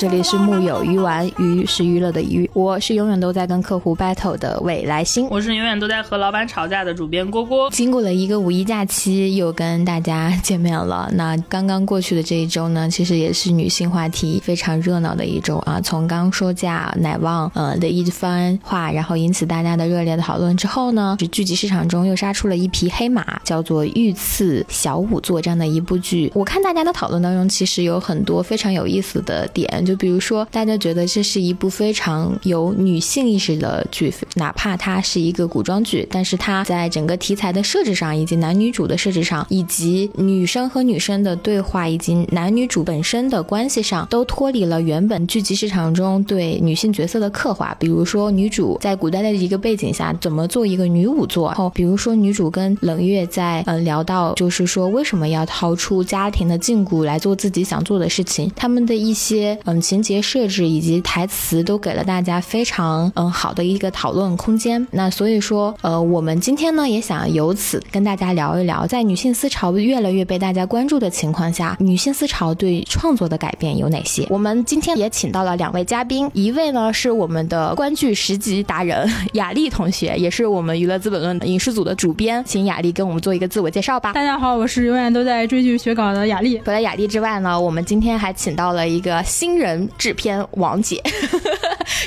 这里是木有鱼丸，鱼是娱乐的鱼，我是永远都在跟客户 battle 的未来星，我是永远都在和老板吵架的主编郭郭。经过了一个五一假期，又跟大家见面了。那刚刚过去的这一周呢，其实也是女性话题非常热闹的一周啊。从刚说价奶旺呃的一番话，然后引起大家的热烈的讨论之后呢，是剧集市场中又杀出了一匹黑马，叫做《御赐小仵作》这样的一部剧。我看大家的讨论当中，其实有很多非常有意思的点，就比如说大家觉得这是一部非常有女性意识的剧，哪怕它是一个古装剧，但是它在整个题材的设置上，以及男女主的设置上，以及女生和女生的对话，以及男女主本身的关系上，都脱离了原本剧集市场中对女性角色的刻画。比如说女主在古代的一个背景下怎么做一个女仵作，然后比如说女主跟冷月在嗯聊到，就是说为什么要逃出家庭的禁锢来做自己想做的事情，他们的一些嗯情节设置以及台词都给了大家非常嗯好的一个讨论空间。那所以说呃我们今天呢也想由此跟大家聊一聊，在女性思潮越来越被大家关注的情况下，女性思潮对创作的改变有哪些？我们今天也请到了两位嘉宾，一位呢是我们的观剧十级达人 雅丽同学，也是我们娱乐资本论影视组的主编，请雅丽跟我们做一个自我介绍吧。大家好，我是永远都在追剧学稿的雅丽。除了雅丽之外呢，我们今天还请到了一个新人制片王姐。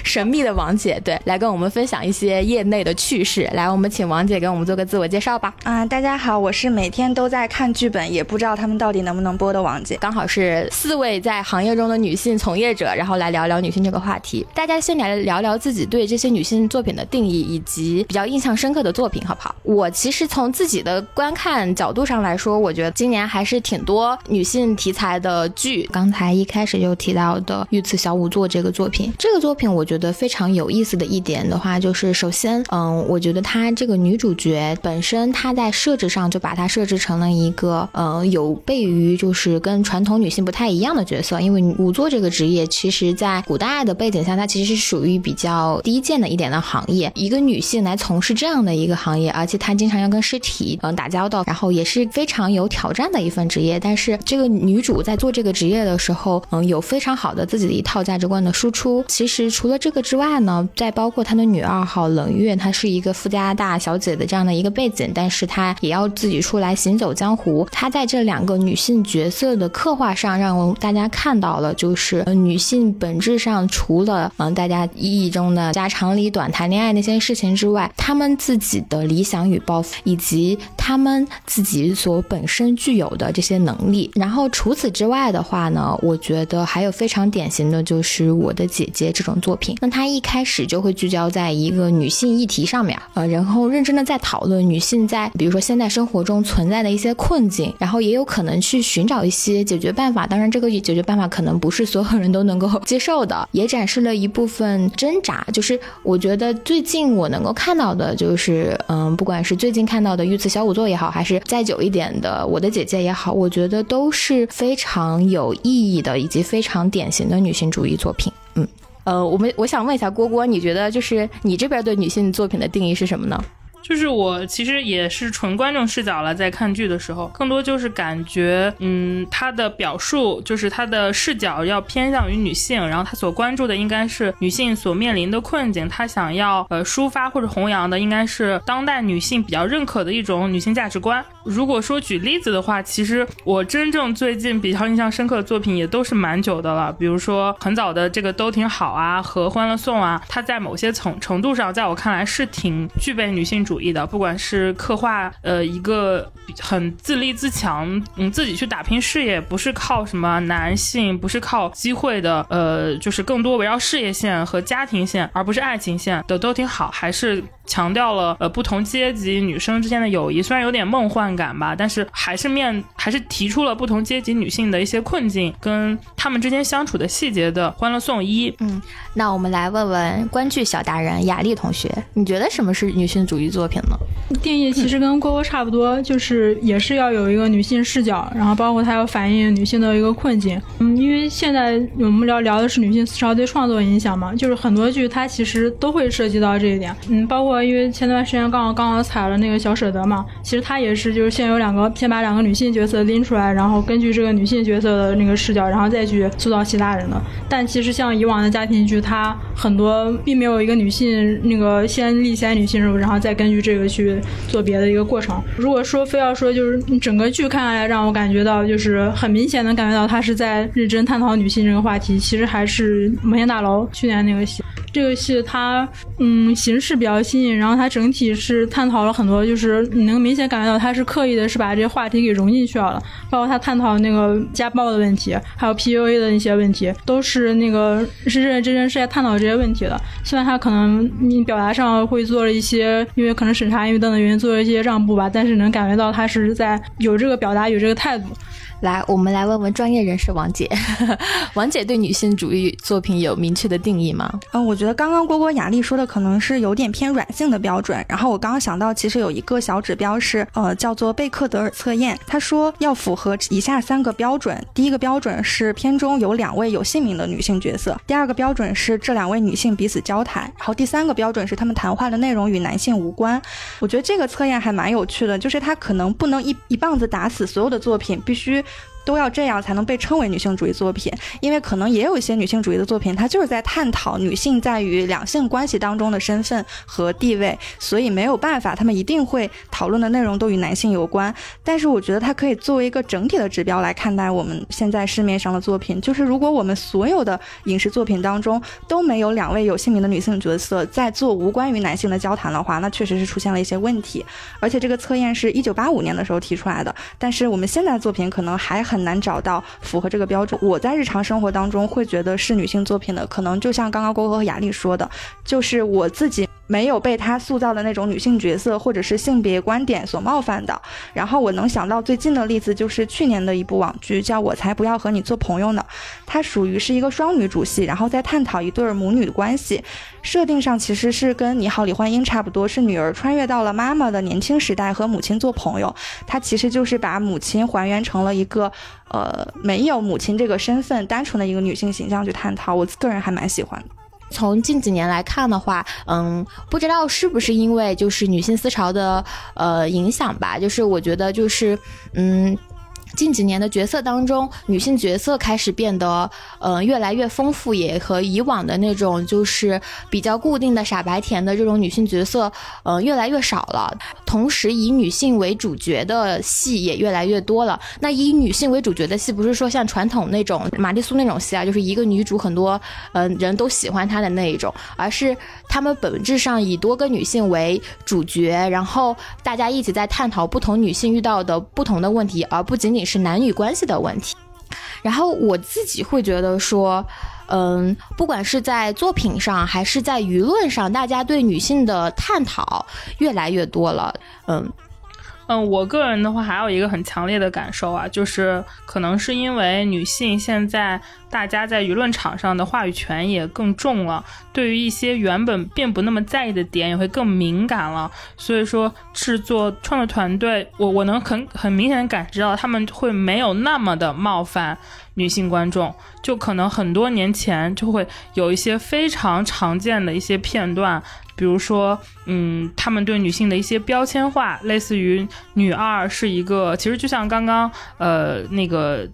神秘的王姐，对，来跟我们分享一些业内的趣事。来，我们请王姐给我们做个自我介绍吧。啊，大家好，我是每天都在看剧本，也不知道他们到底能不能播的王姐。刚好是四位在行业中的女性从业者，然后来聊聊女性这个话题。大家先来聊聊自己对这些女性作品的定义，以及比较印象深刻的作品，好不好？我其实从自己的观看角度上来说，我觉得今年还是挺多女性题材的剧。刚才一开始就提到的《御赐小仵作》这个作品，这个作品我觉得非常有意思的一点的话，就是首先，嗯，我觉得她这个女主角本身，她在设置上就把她设置成了一个，呃，有悖于就是跟传统女性不太一样的角色。因为仵作这个职业，其实在古代的背景下，它其实是属于比较低贱的一点的行业。一个女性来从事这样的一个行业，而且她经常要跟尸体嗯打交道，然后也是非常有挑战的一份职业。但是这个女主在做这个职业的时候，嗯，有非常好的自己的一套价值观的输出。其实除了这个之外呢，再包括她的女二号冷月，她是一个富家大小姐的这样的一个背景，但是她也要自己出来行走江湖。她在这两个女性角色的刻画上，让大家看到了，就是女性本质上除了嗯大家意义中的家长里短、谈恋爱那些事情之外，她们自己的理想与抱负，以及她们自己所本身具有的这些能力。然后除此之外的话呢，我觉得还有非常典型的就是《我的姐姐》这种作品。那它一开始就会聚焦在一个女性议题上面，呃，然后认真的在讨论女性在比如说现代生活中存在的一些困境，然后也有可能去寻找一些解决办法。当然，这个解决办法可能不是所有人都能够 接受的，也展示了一部分挣扎。就是我觉得最近我能够看到的，就是嗯，不管是最近看到的《御赐小仵作》也好，还是再久一点的《我的姐姐》也好，我觉得都是非常有意义的，以及非常典型的女性主义作品。嗯。呃，我们我想问一下郭郭，你觉得就是你这边对女性作品的定义是什么呢？就是我其实也是纯观众视角了，在看剧的时候，更多就是感觉，嗯，他的表述就是他的视角要偏向于女性，然后他所关注的应该是女性所面临的困境，他想要呃抒发或者弘扬的应该是当代女性比较认可的一种女性价值观。如果说举例子的话，其实我真正最近比较印象深刻的作品也都是蛮久的了，比如说很早的这个都挺好啊和欢乐颂啊，它在某些程程度上，在我看来是挺具备女性主主义的，不管是刻画呃一个很自立自强，嗯自己去打拼事业，不是靠什么男性，不是靠机会的，呃就是更多围绕事业线和家庭线，而不是爱情线的都挺好，还是。强调了呃不同阶级女生之间的友谊，虽然有点梦幻感吧，但是还是面还是提出了不同阶级女性的一些困境跟她们之间相处的细节的《欢乐颂一》。嗯，那我们来问问观剧小达人雅丽同学，你觉得什么是女性主义作作品呢？定义其实跟郭郭差不多，就是也是要有一个女性视角，然后包括它要反映女性的一个困境。嗯，因为现在我们聊聊的是女性思潮对创作影响嘛，就是很多剧它其实都会涉及到这一点。嗯，包括因为前段时间刚好刚好踩了那个小舍得嘛，其实它也是就是先有两个先把两个女性角色拎出来，然后根据这个女性角色的那个视角，然后再去塑造其他人的。但其实像以往的家庭剧，它很多并没有一个女性那个先立先女性人物，然后再根据于这个去。做别的一个过程。如果说非要说，就是整个剧看下来，让我感觉到就是很明显能感觉到他是在认真探讨女性这个话题。其实还是《摩天大楼》去年那个戏，这个戏它嗯形式比较新颖，然后它整体是探讨了很多，就是你能明显感觉到它是刻意的，是把这些话题给融进去了。包括他探讨那个家暴的问题，还有 PUA 的一些问题，都是那个是认认真真是在探讨这些问题的。虽然他可能你表达上会做了一些，因为可能审查因为等等原因。做了一些让步吧，但是能感觉到他是在有这个表达，有这个态度。来，我们来问问专业人士王姐，王姐对女性主义作品有明确的定义吗？嗯，我觉得刚刚郭郭雅丽说的可能是有点偏软性的标准。然后我刚刚想到，其实有一个小指标是，呃，叫做贝克德尔测验。他说要符合以下三个标准：第一个标准是片中有两位有姓名的女性角色；第二个标准是这两位女性彼此交谈；然后第三个标准是他们谈话的内容与男性无关。我觉得这个测验还蛮有趣的，就是他可能不能一一棒子打死所有的作品，必须。都要这样才能被称为女性主义作品，因为可能也有一些女性主义的作品，它就是在探讨女性在于两性关系当中的身份和地位，所以没有办法，他们一定会讨论的内容都与男性有关。但是我觉得它可以作为一个整体的指标来看待我们现在市面上的作品，就是如果我们所有的影视作品当中都没有两位有姓名的女性角色在做无关于男性的交谈的话，那确实是出现了一些问题。而且这个测验是一九八五年的时候提出来的，但是我们现在作品可能还很。很难找到符合这个标准。我在日常生活当中会觉得是女性作品的，可能就像刚刚郭哥和雅丽说的，就是我自己没有被他塑造的那种女性角色或者是性别观点所冒犯的。然后我能想到最近的例子就是去年的一部网剧，叫我才不要和你做朋友呢。它属于是一个双女主戏，然后在探讨一对母女的关系。设定上其实是跟《你好，李焕英》差不多，是女儿穿越到了妈妈的年轻时代和母亲做朋友。它其实就是把母亲还原成了一个，呃，没有母亲这个身份，单纯的一个女性形象去探讨。我个人还蛮喜欢的。从近几年来看的话，嗯，不知道是不是因为就是女性思潮的呃影响吧，就是我觉得就是嗯。近几年的角色当中，女性角色开始变得，呃，越来越丰富，也和以往的那种就是比较固定的傻白甜的这种女性角色，呃，越来越少了。同时，以女性为主角的戏也越来越多了。那以女性为主角的戏，不是说像传统那种玛丽苏那种戏啊，就是一个女主很多，嗯，人都喜欢她的那一种，而是他们本质上以多个女性为主角，然后大家一起在探讨不同女性遇到的不同的问题，而不仅仅是男女关系的问题。然后我自己会觉得说。嗯，不管是在作品上还是在舆论上，大家对女性的探讨越来越多了。嗯。嗯，我个人的话还有一个很强烈的感受啊，就是可能是因为女性现在大家在舆论场上的话语权也更重了，对于一些原本并不那么在意的点也会更敏感了。所以说，制作创作团队，我我能很很明显的感知到他们会没有那么的冒犯女性观众，就可能很多年前就会有一些非常常见的一些片段。比如说，嗯，他们对女性的一些标签化，类似于女二是一个，其实就像刚刚，呃，那个。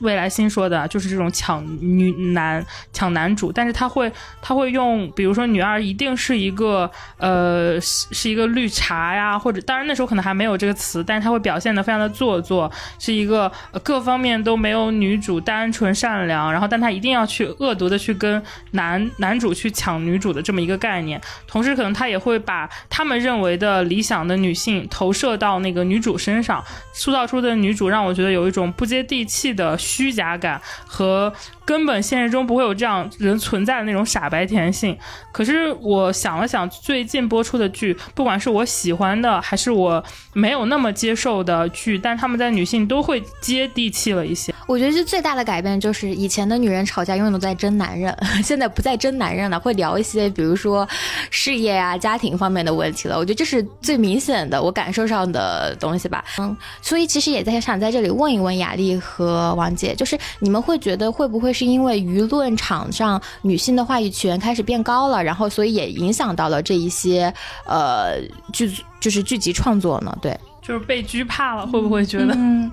未来新说的就是这种抢女男抢男主，但是他会他会用，比如说女二一定是一个呃是一个绿茶呀，或者当然那时候可能还没有这个词，但是他会表现的非常的做作，是一个各方面都没有女主单纯善良，然后但他一定要去恶毒的去跟男男主去抢女主的这么一个概念，同时可能他也会把他们认为的理想的女性投射到那个女主身上，塑造出的女主让我觉得有一种不接地气的。虚假感和根本现实中不会有这样人存在的那种傻白甜性。可是我想了想，最近播出的剧，不管是我喜欢的还是我没有那么接受的剧，但他们在女性都会接地气了一些。我觉得这最大的改变就是以前的女人吵架永远都在争男人，现在不再争男人了，会聊一些比如说事业啊、家庭方面的问题了。我觉得这是最明显的我感受上的东西吧。嗯，所以其实也在想在这里问一问雅丽和王姐，就是你们会觉得会不会是因为舆论场上女性的话语权开始变高了，然后所以也影响到了这一些呃剧就是剧集创作呢？对，就是被惧怕了，会不会觉得？嗯。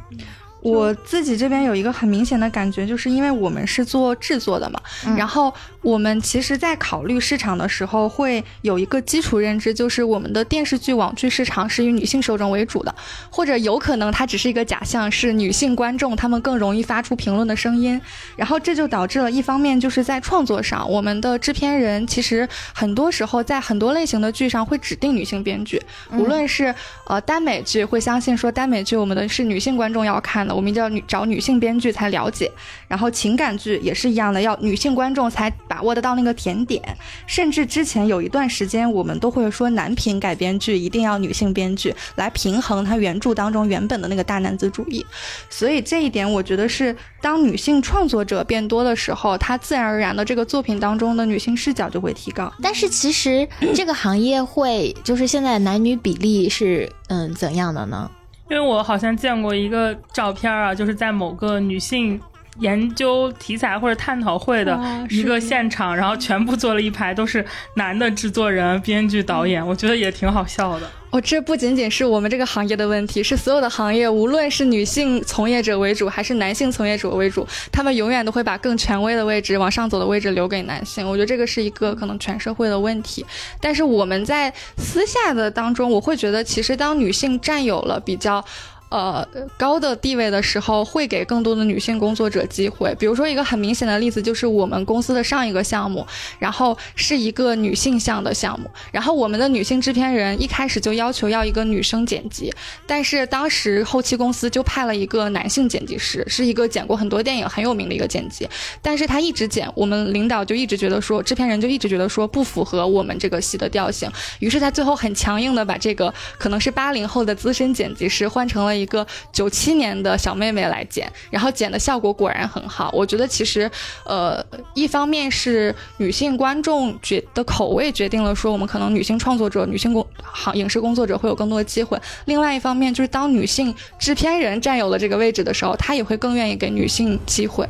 我自己这边有一个很明显的感觉，就是因为我们是做制作的嘛，然后我们其实，在考虑市场的时候，会有一个基础认知，就是我们的电视剧、网剧市场是以女性受众为主的，或者有可能它只是一个假象，是女性观众她们更容易发出评论的声音，然后这就导致了一方面就是在创作上，我们的制片人其实很多时候在很多类型的剧上会指定女性编剧，无论是呃耽美剧，会相信说耽美剧我们的是女性观众要看的。我们一定要女找女性编剧才了解，然后情感剧也是一样的，要女性观众才把握得到那个甜点。甚至之前有一段时间，我们都会说男频改编剧一定要女性编剧来平衡它原著当中原本的那个大男子主义。所以这一点，我觉得是当女性创作者变多的时候，它自然而然的这个作品当中的女性视角就会提高。但是其实这个行业会就是现在男女比例是嗯怎样的呢？因为我好像见过一个照片啊，就是在某个女性研究题材或者探讨会的一个现场，然后全部坐了一排都是男的制作人、编剧、导演，我觉得也挺好笑的。哦，这不仅仅是我们这个行业的问题，是所有的行业，无论是女性从业者为主，还是男性从业者为主，他们永远都会把更权威的位置、往上走的位置留给男性。我觉得这个是一个可能全社会的问题。但是我们在私下的当中，我会觉得，其实当女性占有了比较。呃，高的地位的时候，会给更多的女性工作者机会。比如说，一个很明显的例子就是我们公司的上一个项目，然后是一个女性向的项目，然后我们的女性制片人一开始就要求要一个女生剪辑，但是当时后期公司就派了一个男性剪辑师，是一个剪过很多电影很有名的一个剪辑，但是他一直剪，我们领导就一直觉得说，制片人就一直觉得说不符合我们这个戏的调性，于是他最后很强硬的把这个可能是八零后的资深剪辑师换成了。一个九七年的小妹妹来剪，然后剪的效果果然很好。我觉得其实，呃，一方面是女性观众决的口味决定了说我们可能女性创作者、女性工行影视工作者会有更多的机会。另外一方面就是当女性制片人占有了这个位置的时候，她也会更愿意给女性机会。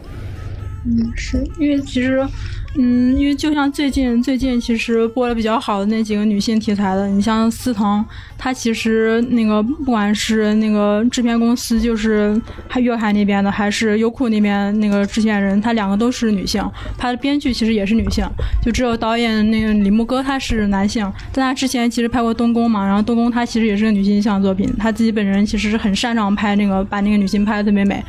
嗯，是因为其实。嗯，因为就像最近最近其实播的比较好的那几个女性题材的，你像司藤，她其实那个不管是那个制片公司，就是还粤海那边的，还是优酷那边那个制片人，她两个都是女性，她的编剧其实也是女性，就只有导演那个李牧歌他是男性，但他之前其实拍过东宫嘛，然后东宫他其实也是个女性向作品，他自己本人其实是很擅长拍那个把那个女性拍的特别美。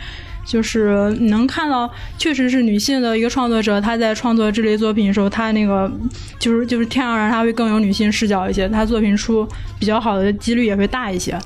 就是能看到，确实是女性的一个创作者，她在创作这类作品的时候，她那个就是就是天然然，她会更有女性视角一些，她作品出比较好的几率也会大一些。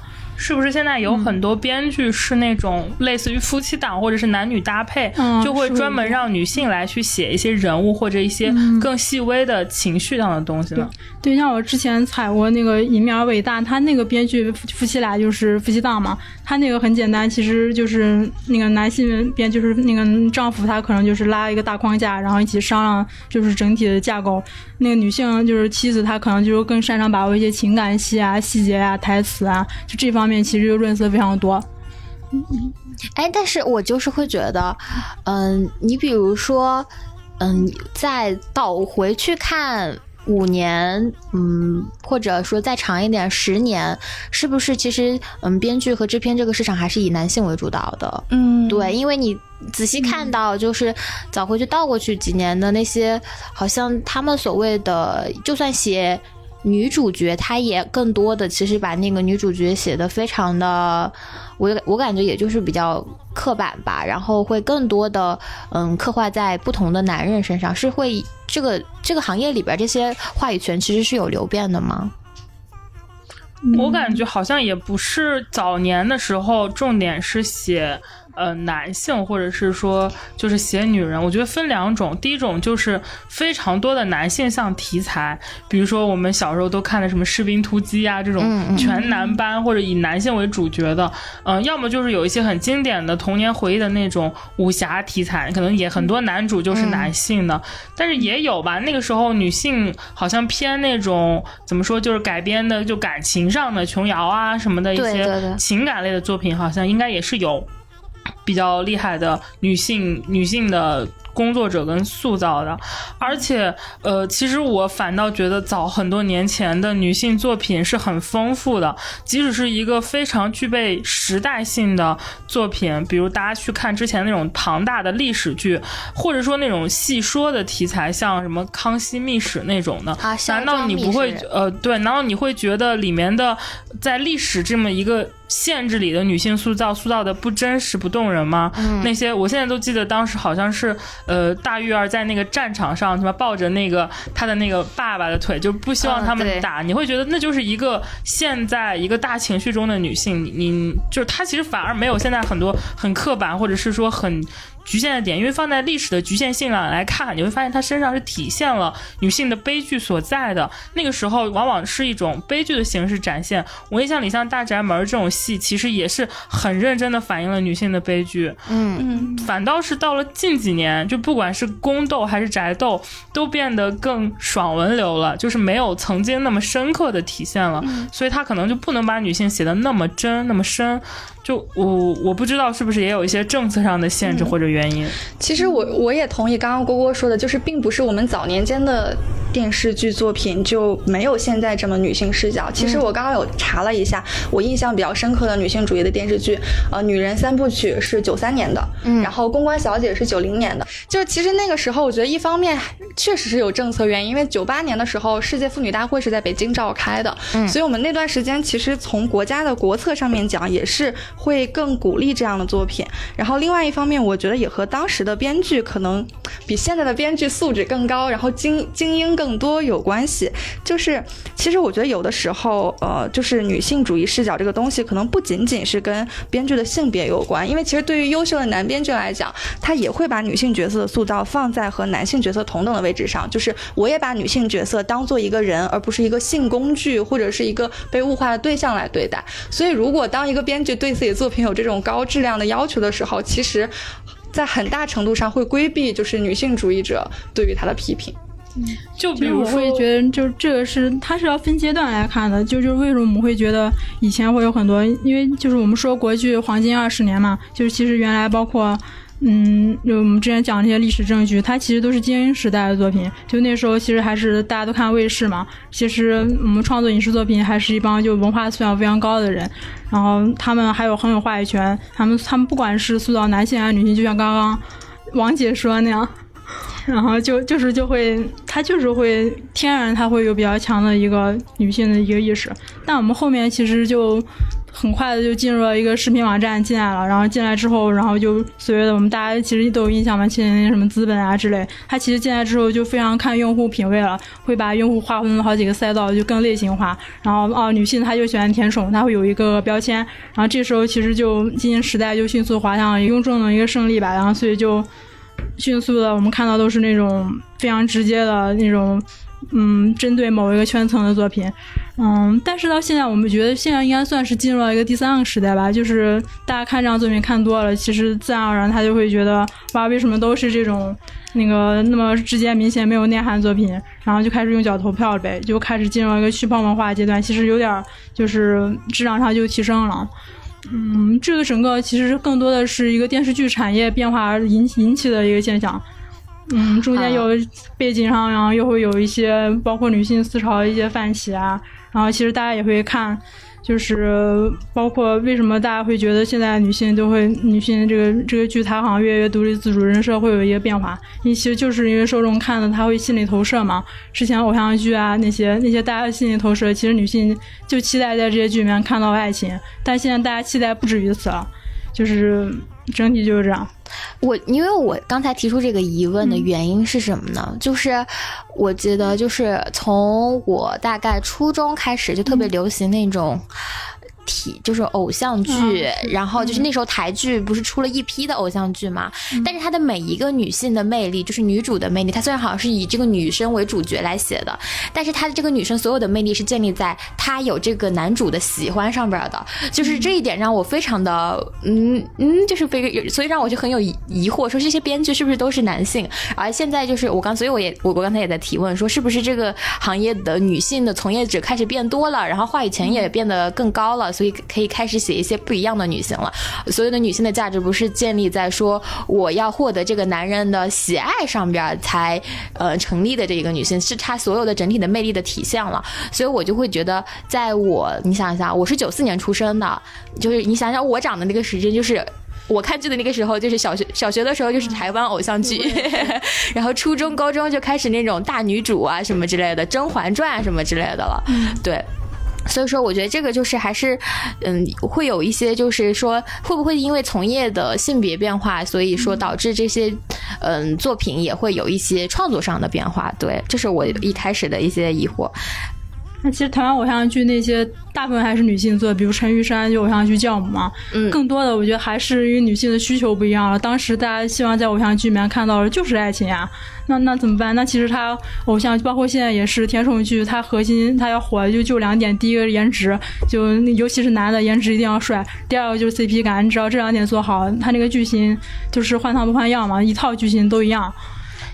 是不是现在有很多编剧是那种类似于夫妻档或者是男女搭配，就会专门让女性来去写一些人物或者一些更细微的情绪上的东西呢？对，像我之前采过那个《一面伟大》，他那个编剧夫妻俩就是夫妻档嘛，他那个很简单，其实就是那个男性编就是那个丈夫，他可能就是拉一个大框架，然后一起商量就是整体的架构。那个女性就是妻子，她可能就是更擅长把握一些情感戏啊、细节啊、台词啊，就这方面。面其实就润色非常多，哎，但是我就是会觉得，嗯，你比如说，嗯，再倒回去看五年，嗯，或者说再长一点十年，是不是其实，嗯，编剧和制片这个市场还是以男性为主导的？嗯，对，因为你仔细看到，就是早回去倒过去几年的那些，好像他们所谓的，就算写。女主角她也更多的其实把那个女主角写的非常的，我我感觉也就是比较刻板吧，然后会更多的嗯刻画在不同的男人身上，是会这个这个行业里边这些话语权其实是有流变的吗？我感觉好像也不是早年的时候重点是写呃男性，或者是说就是写女人，我觉得分两种。第一种就是非常多的男性向题材，比如说我们小时候都看的什么《士兵突击》啊这种全男班或者以男性为主角的，嗯，要么就是有一些很经典的童年回忆的那种武侠题材，可能也很多男主就是男性的，但是也有吧。那个时候女性好像偏那种怎么说，就是改编的就感情上的琼瑶啊什么的一些情感类的作品，好像应该也是有比较厉害的女性女性的。工作者跟塑造的，而且，呃，其实我反倒觉得早很多年前的女性作品是很丰富的，即使是一个非常具备时代性的作品，比如大家去看之前那种庞大的历史剧，或者说那种戏说的题材，像什么《康熙秘史》那种的，啊，难道你不会？呃，对，难道你会觉得里面的在历史这么一个？限制里的女性塑造塑造的不真实不动人吗？那些我现在都记得，当时好像是呃大玉儿在那个战场上，什么抱着那个他的那个爸爸的腿，就不希望他们打。你会觉得那就是一个现在一个大情绪中的女性，你就是她其实反而没有现在很多很刻板或者是说很。局限的点，因为放在历史的局限性上来看，你会发现她身上是体现了女性的悲剧所在的。那个时候往往是一种悲剧的形式展现。我印象里，像《大宅门》这种戏，其实也是很认真的反映了女性的悲剧。嗯嗯，反倒是到了近几年，就不管是宫斗还是宅斗，都变得更爽文流了，就是没有曾经那么深刻的体现了。所以她可能就不能把女性写的那么真、那么深。就我我不知道是不是也有一些政策上的限制或者原因。其实我我也同意刚刚郭郭说的，就是并不是我们早年间的电视剧作品就没有现在这么女性视角。其实我刚刚有查了一下，我印象比较深刻的女性主义的电视剧，呃，《女人三部曲》是九三年的，嗯，然后《公关小姐》是九零年的。就是其实那个时候，我觉得一方面确实是有政策原因，因为九八年的时候世界妇女大会是在北京召开的，嗯，所以我们那段时间其实从国家的国策上面讲也是。会更鼓励这样的作品，然后另外一方面，我觉得也和当时的编剧可能比现在的编剧素质更高，然后精精英更多有关系。就是其实我觉得有的时候，呃，就是女性主义视角这个东西，可能不仅仅是跟编剧的性别有关，因为其实对于优秀的男编剧来讲，他也会把女性角色的塑造放在和男性角色同等的位置上，就是我也把女性角色当做一个人，而不是一个性工具或者是一个被物化的对象来对待。所以如果当一个编剧对自己作品有这种高质量的要求的时候，其实，在很大程度上会规避就是女性主义者对于他的批评。嗯，就比如我会觉得，就这个是它是要分阶段来看的。就就为什么我们会觉得以前会有很多，因为就是我们说国剧黄金二十年嘛，就是其实原来包括。嗯，就我们之前讲那些历史证据，它其实都是精英时代的作品。就那时候，其实还是大家都看卫视嘛。其实我们创作影视作品，还是一帮就文化素养非常高的人。然后他们还有很有话语权。他们他们不管是塑造男性还是女性，就像刚刚王姐说那样，然后就就是就会，他就是会天然他会有比较强的一个女性的一个意识。但我们后面其实就。很快的就进入了一个视频网站进来了，然后进来之后，然后就所谓的我们大家其实都有印象嘛，前那什么资本啊之类，它其实进来之后就非常看用户品味了，会把用户划分了好几个赛道，就更类型化。然后哦，女性她就喜欢甜宠，她会有一个标签。然后这时候其实就今年时代就迅速滑向了公众的一个胜利吧，然后所以就迅速的我们看到都是那种非常直接的那种。嗯，针对某一个圈层的作品，嗯，但是到现在，我们觉得现在应该算是进入了一个第三个时代吧。就是大家看这样作品看多了，其实自然而然他就会觉得，哇，为什么都是这种那个那么直接明显没有内涵作品？然后就开始用脚投票了呗，就开始进入了一个去泡沫化阶段。其实有点就是质量上就提升了。嗯，这个整个其实更多的是一个电视剧产业变化而引引起的一个现象。嗯，中间有背景上，然后又会有一些包括女性思潮的一些泛起啊，然后其实大家也会看，就是包括为什么大家会觉得现在女性都会女性这个这个剧它好像越来越独立自主，人设会有一些变化，因为其实就是因为受众看了他会心理投射嘛，之前偶像剧啊那些那些大家心理投射，其实女性就期待在这些剧里面看到爱情，但现在大家期待不止于此了，就是整体就是这样。我因为我刚才提出这个疑问的原因是什么呢？就是我觉得，就是从我大概初中开始就特别流行那种体，就是偶像剧，然后就是那时候台剧不是出了一批的偶像剧嘛，但是它的每一个女性的魅力，就是女主的魅力，它虽然好像是以这个女生为主角来写的，但是她的这个女生所有的魅力是建立在她有这个男主的喜欢上边的，就是这一点让我非常的，嗯嗯，就是非，所以让我就很有疑惑，说这些编剧是不是都是男性？而现在就是我刚，所以我也我我刚才也在提问说，是不是这个行业的女性的从业者开始变多了，然后话语权也变得更高了？所以可以开始写一些不一样的女性了。所有的女性的价值不是建立在说我要获得这个男人的喜爱上边才呃成立的这一个女性，是她所有的整体的魅力的体现了。所以我就会觉得，在我你想一想，我是九四年出生的，就是你想想我长的那个时间，就是我看剧的那个时候，就是小学小学的时候就是台湾偶像剧，然后初中高中就开始那种大女主啊什么之类的，《甄嬛传》什么之类的了，对。所以说，我觉得这个就是还是，嗯，会有一些，就是说，会不会因为从业的性别变化，所以说导致这些，嗯，作品也会有一些创作上的变化？对，这是我一开始的一些疑惑。那其实台湾偶像剧那些大部分还是女性做，比如陈玉珊就偶像剧教母嘛。嗯，更多的我觉得还是因为女性的需求不一样了。当时大家希望在偶像剧里面看到的就是爱情呀，那那怎么办？那其实他偶像包括现在也是甜宠剧，它核心它要火就就两点：第一个颜值，就尤其是男的颜值一定要帅；第二个就是 CP 感，你只要这两点做好，他那个剧情就是换汤不换药嘛，一套剧情都一样。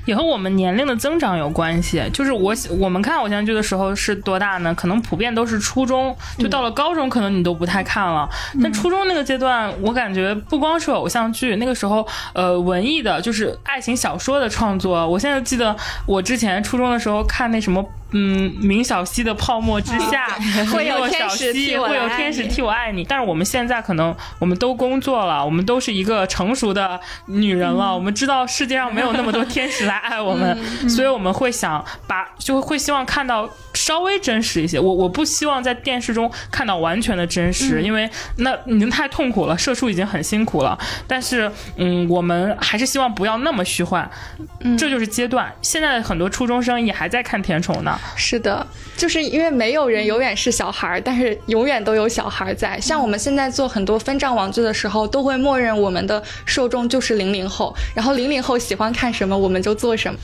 也和我们年龄的增长有关系，就是我我们看偶像剧的时候是多大呢？可能普遍都是初中，就到了高中，可能你都不太看了。但初中那个阶段，我感觉不光是偶像剧，那个时候，呃，文艺的，就是爱情小说的创作。我现在记得我之前初中的时候看那什么。嗯，明小溪的泡沫之下 会有 天使替我会有天使替我爱你。但是我们现在可能我们都工作了，我们都是一个成熟的女人了，我们知道世界上没有那么多天使来爱我们，所以我们会想把就会希望看到稍微真实一些。我我不希望在电视中看到完全的真实，因为那已经太痛苦了，社畜已经很辛苦了。但是嗯，我们还是希望不要那么虚幻。这就是阶段。现在的很多初中生也还在看甜宠呢。是的，就是因为没有人永远是小孩儿，但是永远都有小孩在。像我们现在做很多分账网剧的时候，都会默认我们的受众就是零零后，然后零零后喜欢看什么，我们就做什么。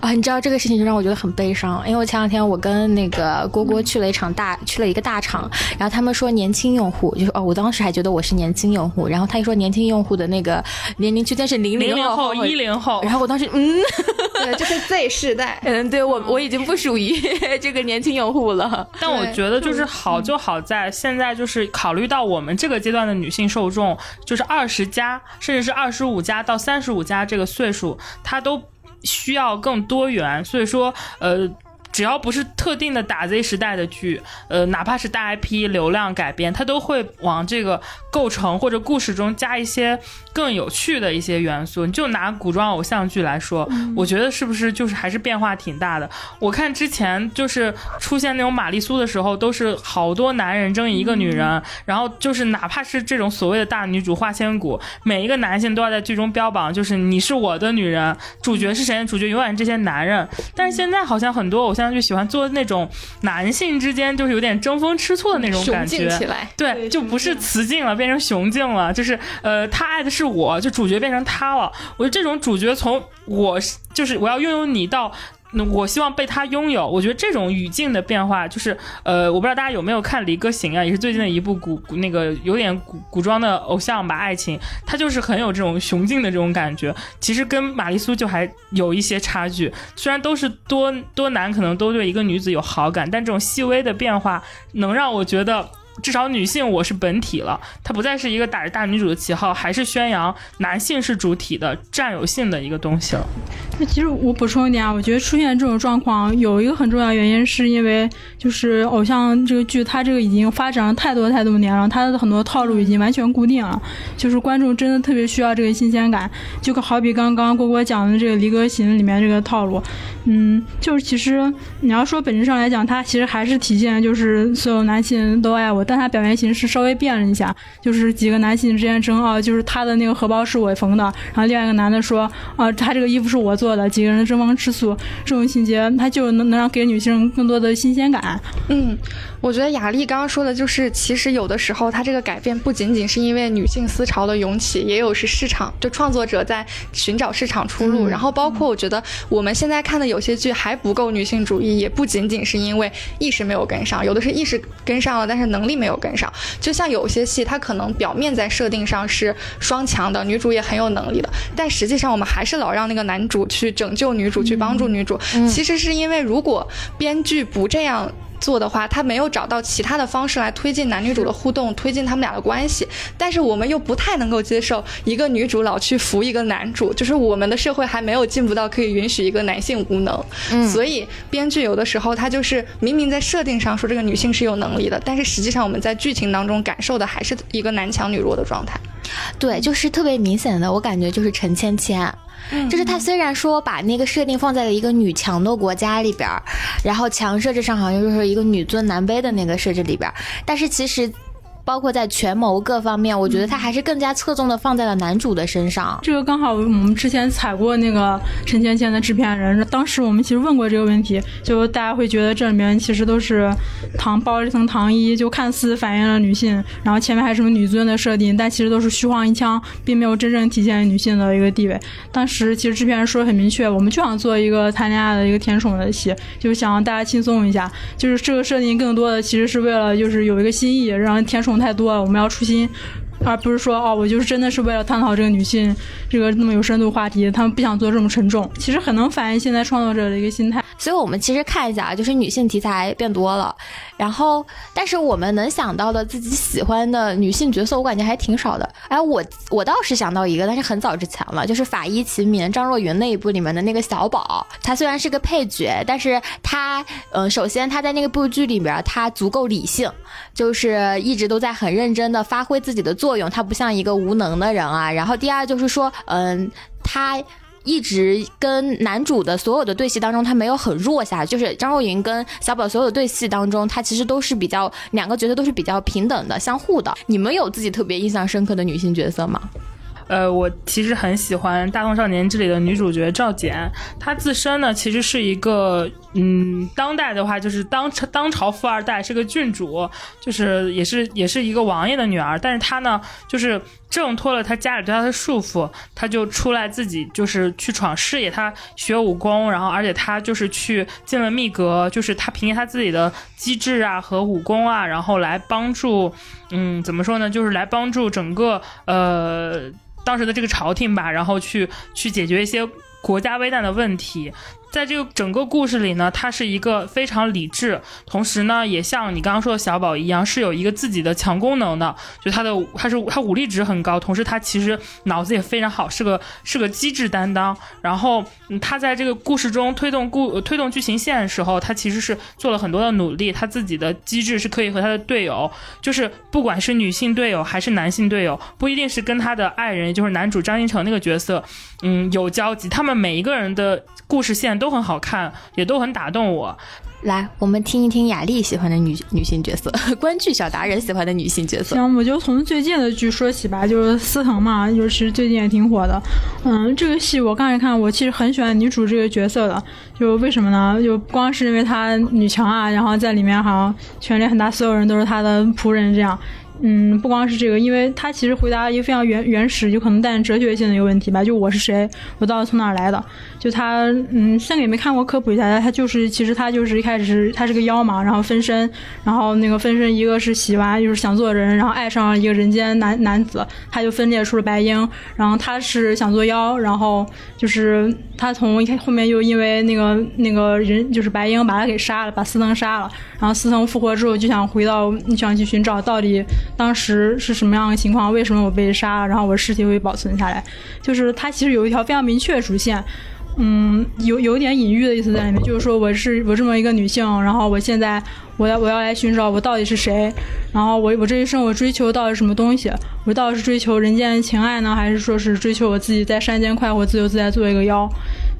啊，你知道这个事情就让我觉得很悲伤，因为我前两天我跟那个郭郭去了一场大，去了一个大厂，然后他们说年轻用户，就是哦，我当时还觉得我是年轻用户，然后他一说年轻用户的那个年龄区间是零零后、一零后，然后我当时嗯，对，就是 Z 世代，嗯，对我我已经不属于。这个年轻用户了，但我觉得就是好就好在现在就是考虑到我们这个阶段的女性受众，就是二十加甚至是二十五加到三十五加这个岁数，她都需要更多元，所以说呃。只要不是特定的打 Z 时代的剧，呃，哪怕是大 IP 流量改编，它都会往这个构成或者故事中加一些更有趣的一些元素。你就拿古装偶像剧来说，我觉得是不是就是还是变化挺大的？我看之前就是出现那种玛丽苏的时候，都是好多男人争一个女人，然后就是哪怕是这种所谓的大女主花千骨，每一个男性都要在剧中标榜，就是你是我的女人，主角是谁？主角永远是这些男人。但是现在好像很多偶像。就喜欢做那种男性之间就是有点争风吃醋的那种感觉，对，就不是雌竞了，变成雄竞了。就是呃，他爱的是我，就主角变成他了。我觉得这种主角从我就是我要拥有你到。那我希望被他拥有。我觉得这种语境的变化，就是呃，我不知道大家有没有看《离歌行》啊，也是最近的一部古古那个有点古古装的偶像吧，爱情，它就是很有这种雄竞的这种感觉。其实跟玛丽苏就还有一些差距，虽然都是多多男可能都对一个女子有好感，但这种细微的变化能让我觉得。至少女性我是本体了，它不再是一个打着大女主的旗号，还是宣扬男性是主体的占有性的一个东西了。那其实我补充一点啊，我觉得出现这种状况有一个很重要原因，是因为就是偶像这个剧，它这个已经发展了太多太多年了，它的很多套路已经完全固定了，就是观众真的特别需要这个新鲜感。就好比刚刚郭郭讲的这个《离歌行》里面这个套路，嗯，就是其实你要说本质上来讲，它其实还是体现就是所有男性都爱我。但他表面形式稍微变了一下，就是几个男性之间争啊，就是他的那个荷包是我缝的，然后另外一个男的说啊，他这个衣服是我做的，几个人争风吃醋，这种情节他就能能让给女性更多的新鲜感。嗯，我觉得雅丽刚刚说的就是，其实有的时候他这个改变不仅仅是因为女性思潮的涌起，也有是市场就创作者在寻找市场出路，然后包括我觉得我们现在看的有些剧还不够女性主义，也不仅仅是因为意识没有跟上，有的是意识跟上了，但是能力没有跟上。就像有些戏，它可能表面在设定上是双强的，女主也很有能力的，但实际上我们还是老让那个男主去拯救女主，去帮助女主。其实是因为如果编剧不这样。做的话，他没有找到其他的方式来推进男女主的互动，推进他们俩的关系。但是我们又不太能够接受一个女主老去扶一个男主，就是我们的社会还没有进步到可以允许一个男性无能。嗯，所以编剧有的时候他就是明明在设定上说这个女性是有能力的，但是实际上我们在剧情当中感受的还是一个男强女弱的状态。对，就是特别明显的，我感觉就是陈芊芊。就是他虽然说把那个设定放在了一个女强的国家里边儿，然后强设置上好像就是一个女尊男卑的那个设置里边儿，但是其实。包括在权谋各方面，我觉得他还是更加侧重的放在了男主的身上。这个刚好我们之前采过那个陈芊芊的制片人，当时我们其实问过这个问题，就大家会觉得这里面其实都是糖包了一层糖衣，就看似反映了女性，然后前面还是什么女尊的设定，但其实都是虚晃一枪，并没有真正体现女性的一个地位。当时其实制片人说的很明确，我们就想做一个谈恋爱的一个甜宠的戏，就想让大家轻松一下，就是这个设定更多的其实是为了就是有一个新意，让甜宠。太多了，我们要出新，而不是说哦，我就是真的是为了探讨这个女性这个那么有深度话题，他们不想做这么沉重。其实很能反映现在创作者的一个心态。所以我们其实看一下啊，就是女性题材变多了。然后，但是我们能想到的自己喜欢的女性角色，我感觉还挺少的。哎，我我倒是想到一个，但是很早之前了，就是《法医秦明》张若昀那一部里面的那个小宝。他虽然是个配角，但是他，嗯，首先他在那个部剧里边，他足够理性，就是一直都在很认真的发挥自己的作作用，他不像一个无能的人啊。然后第二就是说，嗯，他。一直跟男主的所有的对戏当中，他没有很弱下，就是张若昀跟小宝所有的对戏当中，他其实都是比较两个角色都是比较平等的、相互的。你们有自己特别印象深刻的女性角色吗？呃，我其实很喜欢《大宋少年》这里的女主角赵简，她自身呢其实是一个，嗯，当代的话就是当当朝富二代，是个郡主，就是也是也是一个王爷的女儿，但是她呢就是挣脱了他家里对他的束缚，他就出来自己就是去闯事业，他学武功，然后而且他就是去进了密阁，就是他凭借他自己的机智啊和武功啊，然后来帮助，嗯，怎么说呢，就是来帮助整个呃。当时的这个朝廷吧，然后去去解决一些国家危难的问题。在这个整个故事里呢，他是一个非常理智，同时呢，也像你刚刚说的小宝一样，是有一个自己的强功能的。就他的他是他武力值很高，同时他其实脑子也非常好，是个是个机智担当。然后他在这个故事中推动故推动剧情线的时候，他其实是做了很多的努力。他自己的机智是可以和他的队友，就是不管是女性队友还是男性队友，不一定是跟他的爱人，就是男主张新成那个角色，嗯，有交集。他们每一个人的故事线。都很好看，也都很打动我。来，我们听一听雅丽喜欢的女女性角色，观剧小达人喜欢的女性角色。行，我就从最近的剧说起吧，就是司藤嘛，就是最近也挺火的。嗯，这个戏我刚才看，我其实很喜欢女主这个角色的。就为什么呢？就光是因为她女强啊，然后在里面好像权力很大，所有人都是她的仆人这样。嗯，不光是这个，因为他其实回答一个非常原原始，有可能带着哲学性的一个问题吧。就我是谁，我到底从哪儿来的？就他，嗯，三个也没看过，科普一下，他就是其实他就是一开始是他是个妖嘛，然后分身，然后那个分身一个是喜欢就是想做人，然后爱上一个人间男男子，他就分裂出了白鹰，然后他是想做妖，然后就是他从后面又因为那个那个人就是白鹰把他给杀了，把司藤杀了，然后司藤复活之后就想回到想去寻找到底。当时是什么样的情况？为什么我被杀了？然后我尸体会保存下来？就是他其实有一条非常明确的主线，嗯，有有点隐喻的意思在里面。就是说我是我这么一个女性，然后我现在我要我要来寻找我到底是谁？然后我我这一生我追求到底什么东西？我到底是追求人间情爱呢，还是说是追求我自己在山间快活、自由自在做一个妖？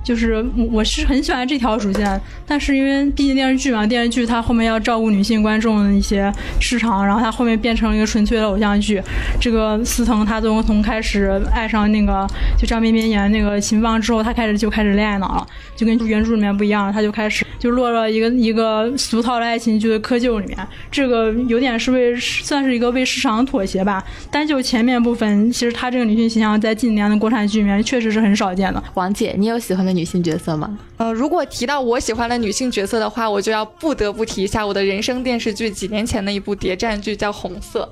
就是我是很喜欢这条主线，但是因为毕竟电视剧嘛，电视剧它后面要照顾女性观众的一些市场，然后它后面变成了一个纯粹的偶像剧。这个司藤他从从开始爱上那个就张彬彬演那个秦放之后，他开始就开始恋爱脑了，就跟原著里面不一样，他就开始就落了一个一个俗套的爱情剧的窠臼里面。这个有点是为算是一个为市场妥协吧。单就前面部分，其实她这个女性形象在近年的国产剧里面确实是很少见的。王姐，你有喜欢的女性角色吗？呃，如果提到我喜欢的女性角色的话，我就要不得不提一下我的人生电视剧，几年前的一部谍战剧叫《红色》。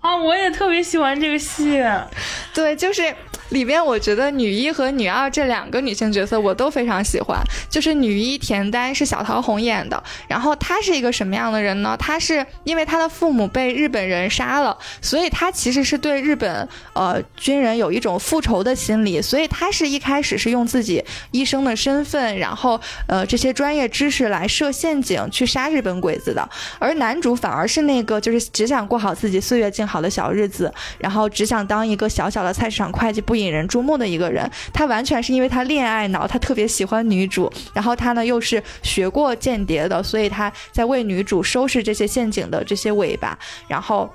啊，我也特别喜欢这个戏。对，就是里边我觉得女一和女二这两个女性角色我都非常喜欢。就是女一田丹是小桃红演的，然后她是一个什么样的人呢？她是因为她的父母被日本人杀了，所以她其实是对日本呃军人有一种复仇的心理，所以她是一开始是用自己医生的身份，然后呃这些专业知识来设陷阱去杀日本鬼子的。而男主反而是那个就是只想过好自己岁月静。好的小日子，然后只想当一个小小的菜市场会计，不引人注目的一个人。他完全是因为他恋爱脑，他特别喜欢女主，然后他呢又是学过间谍的，所以他在为女主收拾这些陷阱的这些尾巴。然后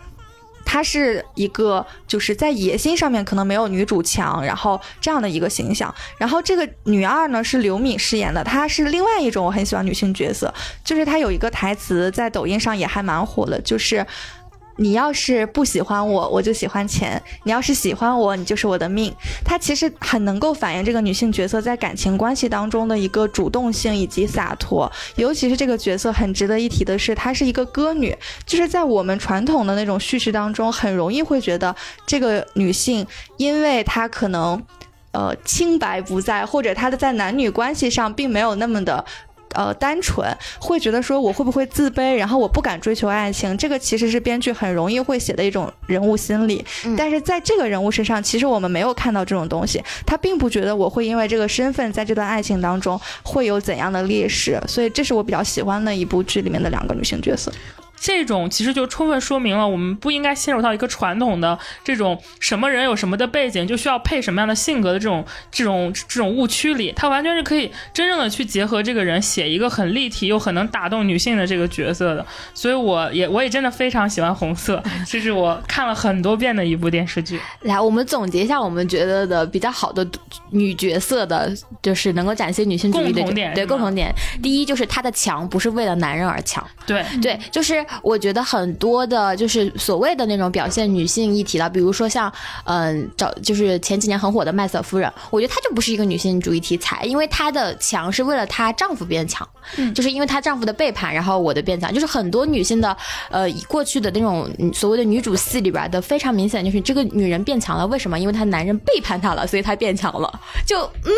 他是一个就是在野心上面可能没有女主强，然后这样的一个形象。然后这个女二呢是刘敏饰演的，她是另外一种我很喜欢女性角色，就是她有一个台词在抖音上也还蛮火的，就是。你要是不喜欢我，我就喜欢钱；你要是喜欢我，你就是我的命。她其实很能够反映这个女性角色在感情关系当中的一个主动性以及洒脱。尤其是这个角色很值得一提的是，她是一个歌女，就是在我们传统的那种叙事当中，很容易会觉得这个女性，因为她可能，呃，清白不在，或者她的在男女关系上并没有那么的。呃，单纯会觉得说我会不会自卑，然后我不敢追求爱情，这个其实是编剧很容易会写的一种人物心理。但是在这个人物身上，其实我们没有看到这种东西，他并不觉得我会因为这个身份在这段爱情当中会有怎样的劣势，所以这是我比较喜欢的一部剧里面的两个女性角色。这种其实就充分说明了，我们不应该陷入到一个传统的这种什么人有什么的背景，就需要配什么样的性格的这种这种这种误区里。他完全是可以真正的去结合这个人，写一个很立体又很能打动女性的这个角色的。所以我也我也真的非常喜欢《红色》，这是我看了很多遍的一部电视剧。来，我们总结一下我们觉得的比较好的女角色的，就是能够展现女性主义的点。对，共同点。第一就是她的强不是为了男人而强。对对，就是。我觉得很多的，就是所谓的那种表现女性议题的，比如说像，嗯，找就是前几年很火的麦瑟夫人，我觉得她就不是一个女性主义题材，因为她的强是为了她丈夫变强，就是因为她丈夫的背叛，然后我的变强，就是很多女性的，呃，过去的那种所谓的女主戏里边的非常明显，就是这个女人变强了，为什么？因为她男人背叛她了，所以她变强了。就嗯，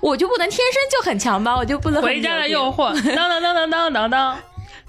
我就不能天生就很强吗？我就不能回家的诱惑，当当当当当当当。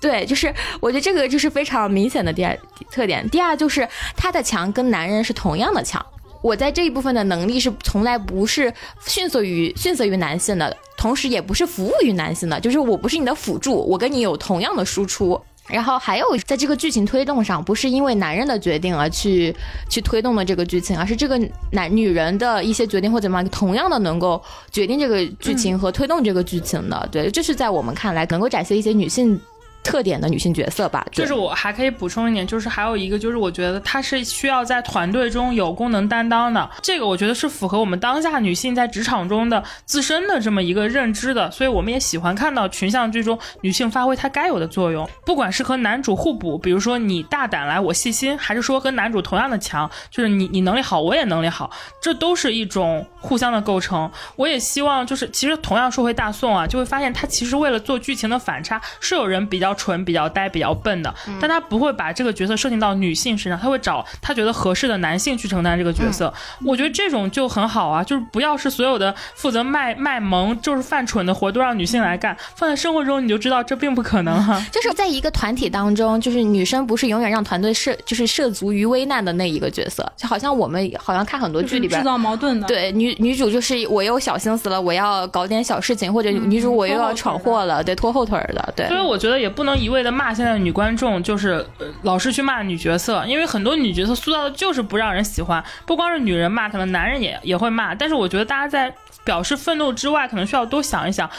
对，就是我觉得这个就是非常明显的第二特点。第二就是她的强跟男人是同样的强。我在这一部分的能力是从来不是逊色于逊色于男性的，同时也不是服务于男性的。就是我不是你的辅助，我跟你有同样的输出。然后还有在这个剧情推动上，不是因为男人的决定而去去推动的这个剧情，而是这个男女人的一些决定或怎么样，同样的能够决定这个剧情和推动这个剧情的。对，这是在我们看来能够展现一些女性。特点的女性角色吧，就是我还可以补充一点，就是还有一个就是我觉得她是需要在团队中有功能担当的，这个我觉得是符合我们当下女性在职场中的自身的这么一个认知的，所以我们也喜欢看到群像剧中女性发挥她该有的作用，不管是和男主互补，比如说你大胆来我细心，还是说跟男主同样的强，就是你你能力好我也能力好，这都是一种互相的构成。我也希望就是其实同样说回大宋啊，就会发现他其实为了做剧情的反差，是有人比较。纯比较呆、比较笨的，但他不会把这个角色设定到女性身上，他会找他觉得合适的男性去承担这个角色。我觉得这种就很好啊，就是不要是所有的负责卖卖萌、就是犯蠢的活都让女性来干，放在生活中你就知道这并不可能哈。就是在一个团体当中，就是女生不是永远让团队涉就是涉足于危难的那一个角色，就好像我们好像看很多剧里边制造矛盾的，对女女主就是我又小心思了，我要搞点小事情，或者女主我又要闯祸了，对拖后腿的，对。所以我觉得也不。不能一味的骂现在的女观众，就是、呃老是去骂女角色，因为很多女角色塑造的就是不让人喜欢，不光是女人骂可能，男人也也会骂。但是我觉得大家在表示愤怒之外，可能需要多想一想，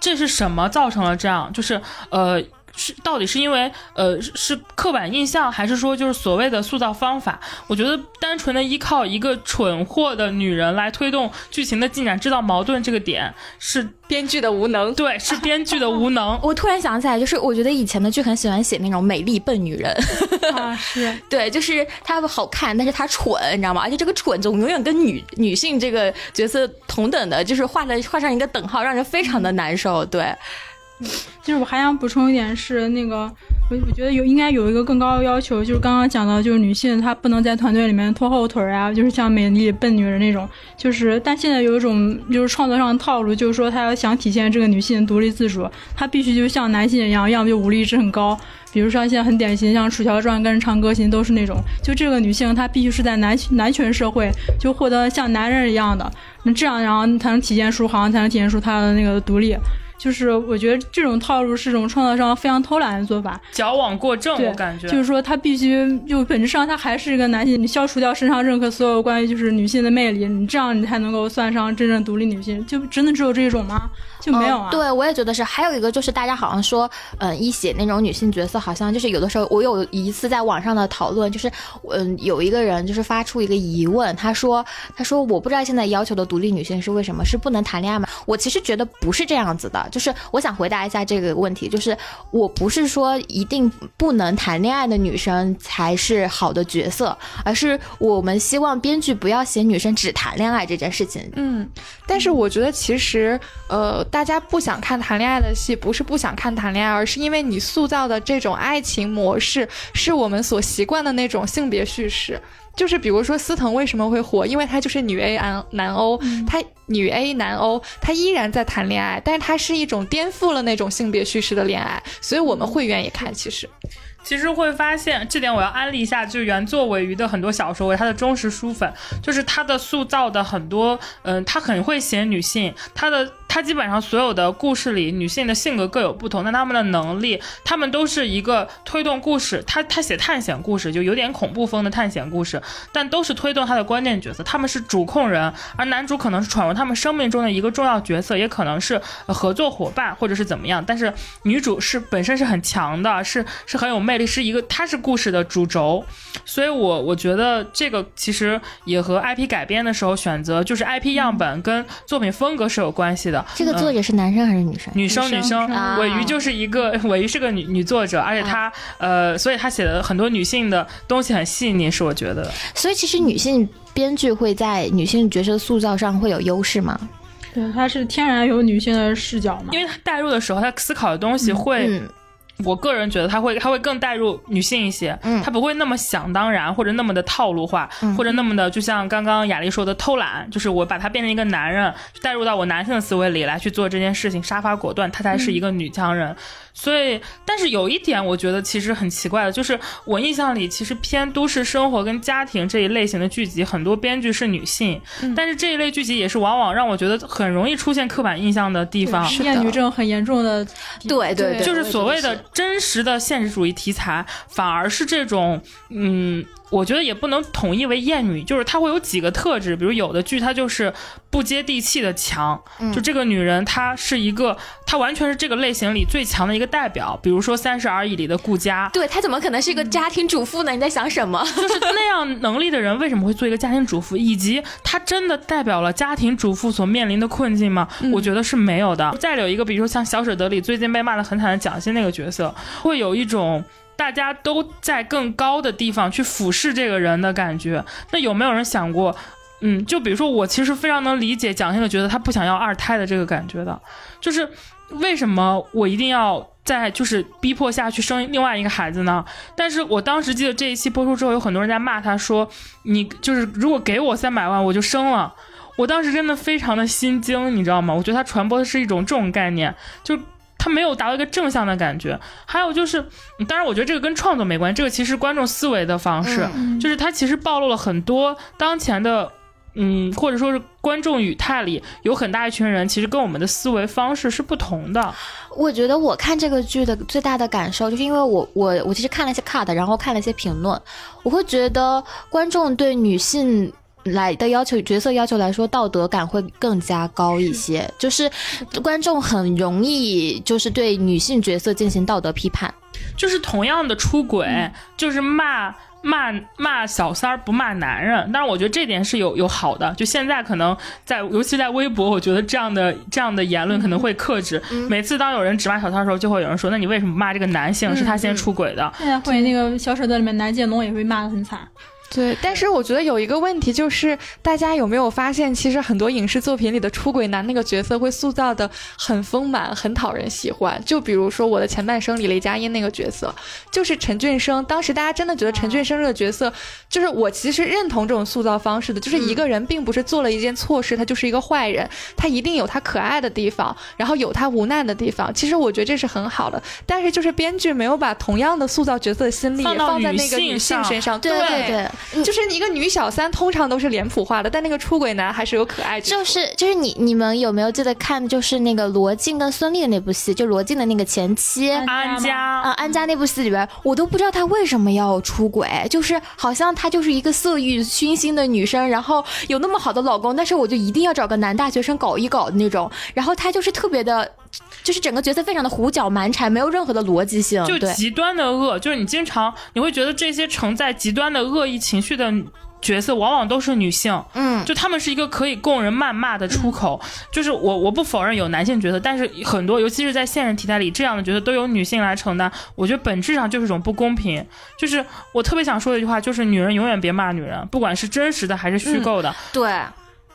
这是什么造成了这样？就是呃。是到底是因为呃是是刻板印象，还是说就是所谓的塑造方法？我觉得单纯的依靠一个蠢货的女人来推动剧情的进展，制造矛盾这个点是编剧的无能。对，是编剧的无能。我突然想起来，就是我觉得以前的剧很喜欢写那种美丽笨女人，啊，是对，就是她好看，但是她蠢，你知道吗？而且这个蠢总永远跟女女性这个角色同等的，就是画的画上一个等号，让人非常的难受。对，就是我还想补充一点是那个，我我觉得有应该有一个更高的要求，就是刚刚讲到，就是女性她不能在团队里面拖后腿啊，就是像美丽笨女人那种，就是但现在有一种就是创作上的套路，就是说她要想体现这个女性独立自主，她必须就像男性一样，要么就武力值很高。比如说现在很典型，像《楚乔传》跟《长歌行》都是那种，就这个女性她必须是在男男权社会就获得像男人一样的，那这样然后才能体现出好像才能体现出她的那个独立。就是我觉得这种套路是一种创造上非常偷懒的做法，矫枉过正，我感觉就是说他必须就本质上他还是一个男性，你消除掉身上任何所有关于就是女性的魅力，你这样你才能够算上真正独立女性，就真的只有这种吗？就没有啊？嗯对，我也觉得是。还有一个就是大家好像说，嗯，一写那种女性角色，好像就是有的时候，我有一次在网上的讨论，就是嗯，有一个人就是发出一个疑问，他说，他说我不知道现在要求的独立女性是为什么，是不能谈恋爱吗？我其实觉得不是这样子的，就是我想回答一下这个问题，就是我不是说一定不能谈恋爱的女生才是好的角色，而是我们希望编剧不要写女生只谈恋爱这件事情。嗯，但是我觉得其实，呃，大家不想看谈恋爱的戏，不是不想看谈恋爱，而是因为你塑造的这种爱情模式，是我们所习惯的那种性别叙事。就是比如说司藤为什么会火，因为她就是女 A 男男欧，她女 A 男欧，她依然在谈恋爱，但是她是一种颠覆了那种性别叙事的恋爱，所以我们会愿意看。其实，其实会发现，这点我要安利一下，就是原作尾鱼的很多小说，为他的忠实书粉，就是他的塑造的很多，嗯，他很会写女性，他的他基本上所有的故事里，女性的性格各有不同，但他们的能力，他们都是一个推动故事。他他写探险故事，就有点恐怖风的探险故事，但都是推动他的关键角色，他们是主控人，而男主可能是闯入他们生命中的一个重要角色，也可能是合作伙伴或者是怎么样。但是女主是本身是很强的，是是很有魅力，是一个它是故事的主轴，所以我我觉得这个其实也和 IP 改编的时候选择就是 IP 样本跟作品风格是有关系的。这个作者是男生还是女生？女生，女生女生啊，尾鱼就是一个 尾鱼是个女女作者，而且她呃，所以她写的很多女性的东西很细腻，是我觉得。所以其实女性编剧会在女性角色塑造上会有优势吗？对，她是天然有女性的视角嘛。因为她代入的时候，她思考的东西会，嗯，我个人觉得他会，他会更带入女性一些，嗯。她不会那么想当然，或者那么的套路化，嗯。或者那么的就像刚刚雅丽说的偷懒，就是我把他变成一个男人，带入到我男性的思维里来去做这件事情，杀伐果断，他才是一个女强人。所以，但是有一点我觉得其实很奇怪的，就是我印象里其实偏都市生活跟家庭这一类型的剧集，很多编剧是女性，但是这一类剧集也是往往让我觉得很容易出现刻板印象的地方。是厌女症很严重的，对对对，就是所谓的真实的现实主义题材，反而是这种，嗯，我觉得也不能统一为厌女，就是她会有几个特质，比如有的剧她就是不接地气的强，嗯就这个女人她是一个，她完全是这个类型里最强的一个代表，比如说《三十而已》里的顾佳。对她怎么可能是一个家庭主妇呢？你在想什么？就是那样能力的人为什么会做一个家庭主妇，以及她真的代表了家庭主妇所面临的困境吗？我觉得是没有的。再有一个，比如说像《小舍得》里最近被骂的很惨的蒋欣那个角色，会有一种。大家都在更高的地方去俯视这个人的感觉，那有没有人想过，嗯，就比如说我其实非常能理解蒋欣的觉得他不想要二胎的这个感觉的，就是为什么我一定要在就是逼迫下去生另外一个孩子呢？但是我当时记得这一期播出之后，有很多人在骂他说，你就是如果给我三百万，我就生了。我当时真的非常的心惊，你知道吗？我觉得他传播的是一种这种概念，就他没有达到一个正向的感觉。还有就是，当然我觉得这个跟创作没关系，这个其实是观众思维的方式，就是他其实暴露了很多当前的。嗯，或者说是观众语态里有很大一群人，其实跟我们的思维方式是不同的。我觉得我看这个剧的最大的感受，就是因为我我我其实看了一些 cut，然后看了一些评论，我会觉得观众对女性。来的要求，角色要求来说，道德感会更加高一些。就是观众很容易就是对女性角色进行道德批判。就是同样的出轨，就是骂骂骂小三儿不骂男人。但是我觉得这点是有有好的。就现在可能在，尤其在微博，我觉得这样的这样的言论可能会克制。每次当有人指骂小三儿的时候，就会有人说：“那你为什么骂这个男性？是他先出轨的？”现在会那个小舍得里面南建龙也会骂的很惨。对，但是我觉得有一个问题就是，大家有没有发现，其实很多影视作品里的出轨男那个角色会塑造的很丰满，很讨人喜欢。就比如说《我的前半生》里雷佳音那个角色，就是陈俊生。当时大家真的觉得陈俊生这个角色，就是我其实认同这种塑造方式的，就是一个人并不是做了一件错事，他就是一个坏人，他一定有他可爱的地方，然后有他无奈的地方。其实我觉得这是很好的，但是就是编剧没有把同样的塑造角色的心力放在那个女性身上。对对对。就是一个女小三，通常都是脸谱化的，但那个出轨男还是有可爱。就是就是你你们有没有记得看，就是那个罗晋跟孙俪的那部戏，就罗晋的那个前妻？安家啊，安家那部戏里边，我都不知道他为什么要出轨，就是好像她就是一个色欲熏心的女生，然后有那么好的老公，但是我就一定要找个男大学生搞一搞的那种，然后她就是特别的。就是整个角色非常的胡搅蛮缠，没有任何的逻辑性，就极端的恶。就是你经常你会觉得这些承载极端的恶意情绪的角色，往往都是女性。嗯，就他们是一个可以供人谩骂的出口。就是我我不否认有男性角色，但是很多，尤其是在现实题材里，这样的角色都由女性来承担。我觉得本质上就是一种不公平。就是我特别想说的一句话，就是女人永远别骂女人，不管是真实的还是虚构的。对。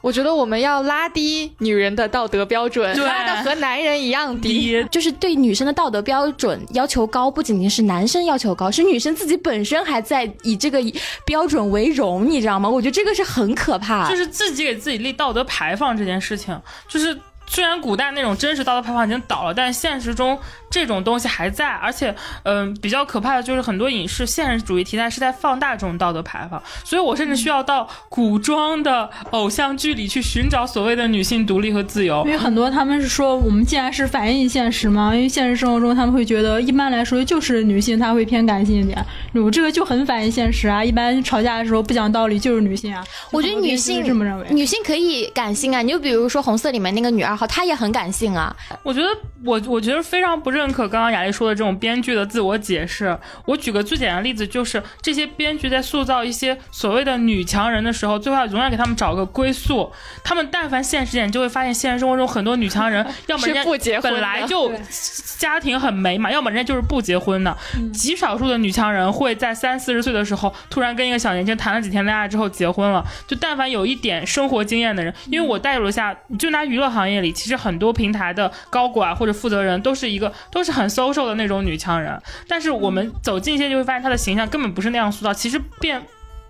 我觉得我们要拉低女人的道德标准，拉的和男人一样低。就是对女生的道德标准要求高，不仅仅是男生要求高，是女生自己本身还在以这个标准为荣，你知道吗？我觉得这个是很可怕。就是自己给自己立道德牌坊这件事情，就是。虽然古代那种真实道德牌坊已经倒了，但现实中这种东西还在，而且，嗯，比较可怕的就是很多影视现实主义题材是在放大这种道德牌坊，所以我甚至需要到古装的偶像剧里去寻找所谓的女性独立和自由。因为很多他们是说，我们既然是反映现实嘛，因为现实生活中他们会觉得，一般来说就是女性她会偏感性一点，我这个就很反映现实啊。一般吵架的时候不讲道理就是女性啊。我觉得女性这么认为，女性可以感性啊。你就比如说红色里面那个女二。号，她也很感性啊。我觉得，我我觉得非常不认可刚刚雅丽说的这种编剧的自我解释。我举个最简单的例子，就是这些编剧在塑造一些所谓的女强人的时候，最后永远给他们找个归宿。他们但凡现实点，就会发现现实生活中很多女强人，要么人家不结婚，本来就家庭很美满，要么人家就是不结婚的。极少数的女强人会在三四十岁的时候，突然跟一个小年轻谈了几天恋爱之后结婚了。就但凡有一点生活经验的人，因为我带入了下，就拿娱乐行业里，其实很多平台的高管或者负责人都是一个都是很 social 的那种女强人，但是我们走近一些就会发现她的形象根本不是那样塑造，其实变。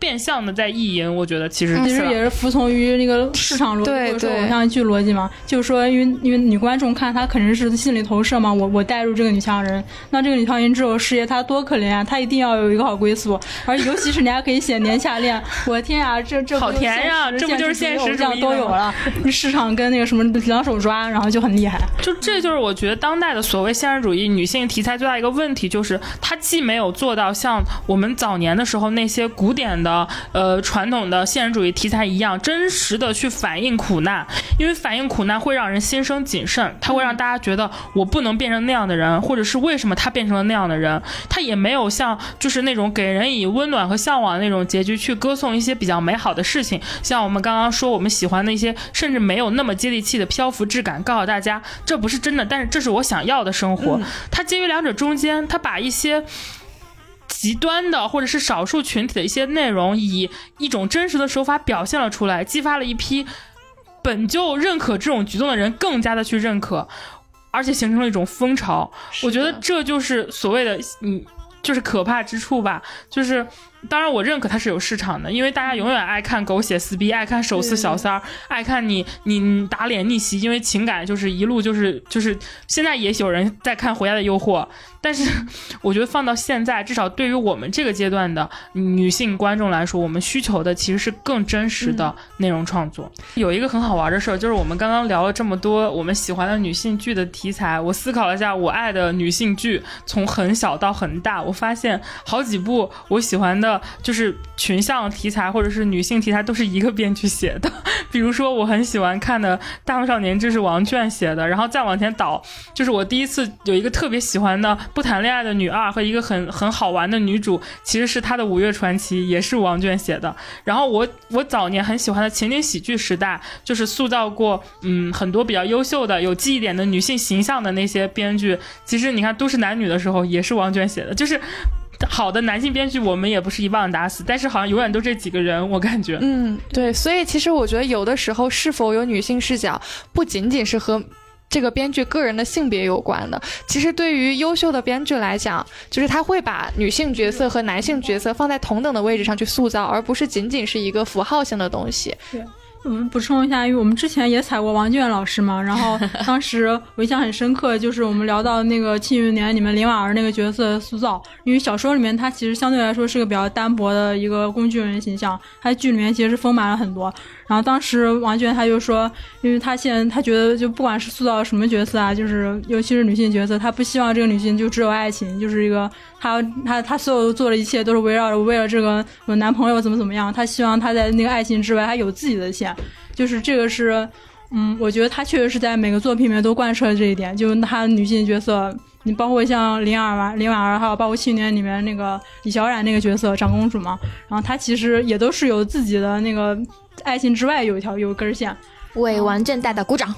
变相的在意淫，我觉得其实其实也是服从于那个市场逻辑或者说偶像剧逻辑嘛，就是说，因为因为女观众看她肯定是心理投射嘛，我我带入这个女强人，那这个女强人之后事业她多可怜啊，她一定要有一个好归宿，而尤其是人家可以写年下恋，我的天啊，这这好甜呀，这不就是现实这样都有了，市场跟那个什么两手抓，然后就很厉害，就这就是我觉得当代的所谓现实主义女性题材最大一个问题，就是它既没有做到像我们早年的时候那些古典的。呃，传统的现实主义题材一样，真实的去反映苦难，因为反映苦难会让人心生谨慎，它会让大家觉得我不能变成那样的人，或者是为什么他变成了那样的人。他也没有像就是那种给人以温暖和向往的那种结局去歌颂一些比较美好的事情，像我们刚刚说我们喜欢的一些甚至没有那么接地气的漂浮质感，告诉大家这不是真的，但是这是我想要的生活。它介于两者中间，它把一些。极端的或者是少数群体的一些内容，以一种真实的手法表现了出来，激发了一批本就认可这种举动的人更加的去认可，而且形成了一种风潮。我觉得这就是所谓的嗯，就是可怕之处吧。就是当然我认可它是有市场的，因为大家永远爱看狗血撕逼，爱看手撕小三儿，爱看你你打脸逆袭，因为情感就是一路就是就是现在也有人在看《回家的诱惑》。但是，我觉得放到现在，至少对于我们这个阶段的女性观众来说，我们需求的其实是更真实的内容创作。有一个很好玩的事儿，就是我们刚刚聊了这么多我们喜欢的女性剧的题材，我思考了一下，我爱的女性剧从很小到很大，我发现好几部我喜欢的，就是群像题材或者是女性题材，都是一个编剧写的。比如说，我很喜欢看的《大话少年》，这是王倦写的。然后再往前倒，就是我第一次有一个特别喜欢的。不谈恋爱的女二和一个很很好玩的女主，其实是她的《五月传奇》，也是王娟写的。然后我我早年很喜欢的情景喜剧时代，就是塑造过嗯很多比较优秀的、有记忆点的女性形象的那些编剧，其实你看都市男女的时候，也是王娟写的。就是 好的男性编剧，我们也不是一棒打死，但是好像永远都这几个人，我感觉。嗯，对。所以其实我觉得有的时候是否有女性视角，不仅仅是和。这个编剧个人的性别有关的，其实对于优秀的编剧来讲，就是他会把女性角色和男性角色放在同等的位置上去塑造，而不是仅仅是一个符号性的东西。们补充一下，因为我们之前也采过王俊老师嘛，然后 当时我印象很深刻，就是我们聊到那个《庆余年》里面林婉儿那个角色塑造，因为小说里面她其实相对来说是个比较单薄的一个工具人形象，她剧里面其实是丰满了很多。然后当时王俊他就说，因为他现在他觉得就不管是塑造什么角色啊，就是尤其是女性角色，他不希望这个女性就只有爱情，就是一个他他他所有做的一切都是围绕着为了这个我男朋友怎么怎么样，他希望他在那个爱情之外还有自己的线。就是这个是，嗯，我觉得他确实是在每个作品里面都贯彻了这一点。就是他女性角色，你包括像林儿嘛、林婉儿，还有包括《去年》里面那个李小冉那个角色长公主嘛，然后她其实也都是有自己的那个爱情之外有一条有根线。为王震大大鼓掌。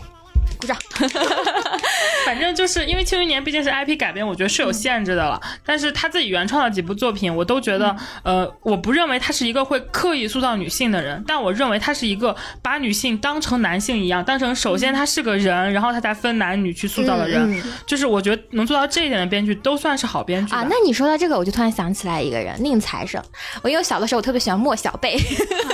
鼓掌，反正就是因为《庆余年》毕竟是 IP 改编，我觉得是有限制的了。但是他自己原创的几部作品，我都觉得，呃，我不认为他是一个会刻意塑造女性的人，但我认为他是一个把女性当成男性一样，当成首先他是个人，然后他才分男女去塑造的人。就是我觉得能做到这一点的编剧，都算是好编剧啊。那你说到这个，我就突然想起来一个人，宁财神。我因为小的时候我特别喜欢莫小贝，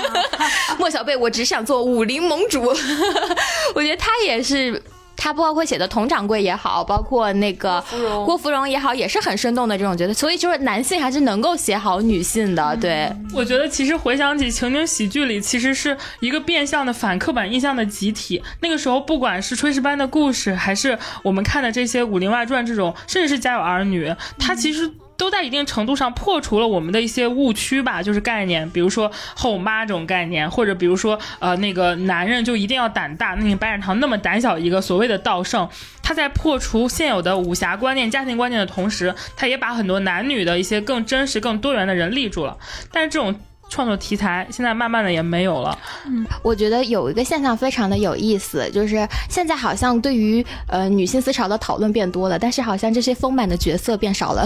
莫小贝，我只想做武林盟主。我觉得他也是。他包括写的佟掌柜也好，包括那个郭芙蓉也好，也是很生动的这种角色。所以就是男性还是能够写好女性的。对，我觉得其实回想起情景喜剧里，其实是一个变相的反刻板印象的集体。那个时候，不管是炊事班的故事，还是我们看的这些《武林外传》这种，甚至是《家有儿女》，它其实。都在一定程度上破除了我们的一些误区吧，就是概念，比如说后妈这种概念，或者比如说呃那个男人就一定要胆大，那你白展堂那么胆小一个所谓的道圣，他在破除现有的武侠观念、家庭观念的同时，他也把很多男女的一些更真实、更多元的人立住了，但是这种。创作题材现在慢慢的也没有了。嗯，我觉得有一个现象非常的有意思，就是现在好像对于呃女性思潮的讨论变多了，但是好像这些丰满的角色变少了。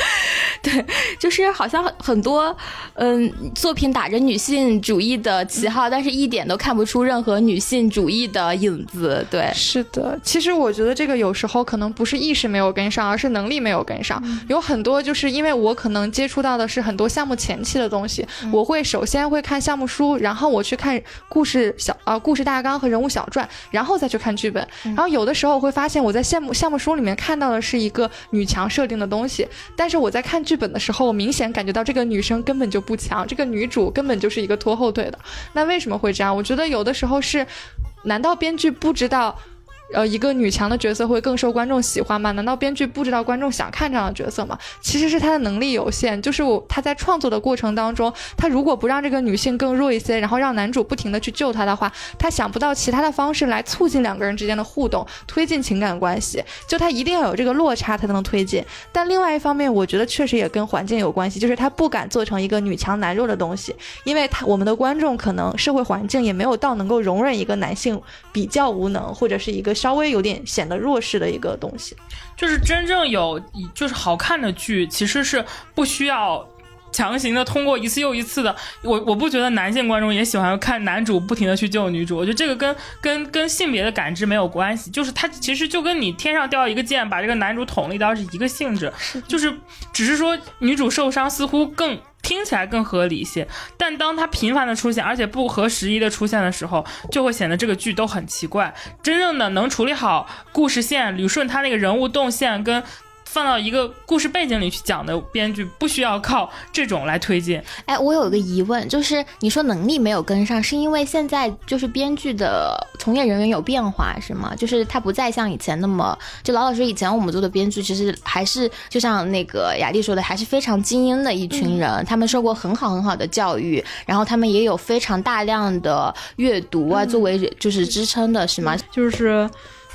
对，就是好像很多嗯作品打着女性主义的旗号，但是一点都看不出任何女性主义的影子。对，是的。其实我觉得这个有时候可能不是意识没有跟上，而是能力没有跟上。有很多就是因为我可能接触到的是很多项目前期的东西。我会首先会看项目书，然后我去看故事小啊故事大纲和人物小传，然后再去看剧本。然后有的时候我会发现我在项目项目书里面看到的是一个女强设定的东西，但是我在看剧本的时候，我明显感觉到这个女生根本就不强，这个女主根本就是一个拖后腿的。那为什么会这样？我觉得有的时候是，难道编剧不知道？呃，一个女强的角色会更受观众喜欢吗？难道编剧不知道观众想看这样的角色吗？其实是他的能力有限，就是我他在创作的过程当中，他如果不让这个女性更弱一些，然后让男主不停的去救她的话，他想不到其他的方式来促进两个人之间的互动，推进情感关系，就他一定要有这个落差才能推进。但另外一方面，我觉得确实也跟环境有关系，就是他不敢做成一个女强男弱的东西，因为他我们的观众可能社会环境也没有到能够容忍一个男性比较无能或者是一个。稍微有点显得弱势的一个东西，就是真正有就是好看的剧，其实是不需要强行的通过一次又一次的。我我不觉得男性观众也喜欢看男主不停的去救女主，我觉得这个跟跟跟性别的感知没有关系，就是他其实就跟你天上掉一个箭把这个男主捅了一刀是一个性质，就是只是说女主受伤似乎更。听起来更合理一些。但当它频繁的出现，而且不合时宜的出现的时候，就会显得这个剧都很奇怪。真正的能处理好故事线、捋顺他那个人物动线跟。放到一个故事背景里去讲的编剧，不需要靠这种来推进。哎，我有一个疑问，就是你说能力没有跟上，是因为现在就是编剧的从业人员有变化，是吗？就是他不再像以前那么就老老实实。以前我们做的编剧，其实还是就像那个雅丽说的，还是非常精英的一群人，他们受过很好很好的教育，然后他们也有非常大量的阅读啊作为就是支撑的，是吗？就是。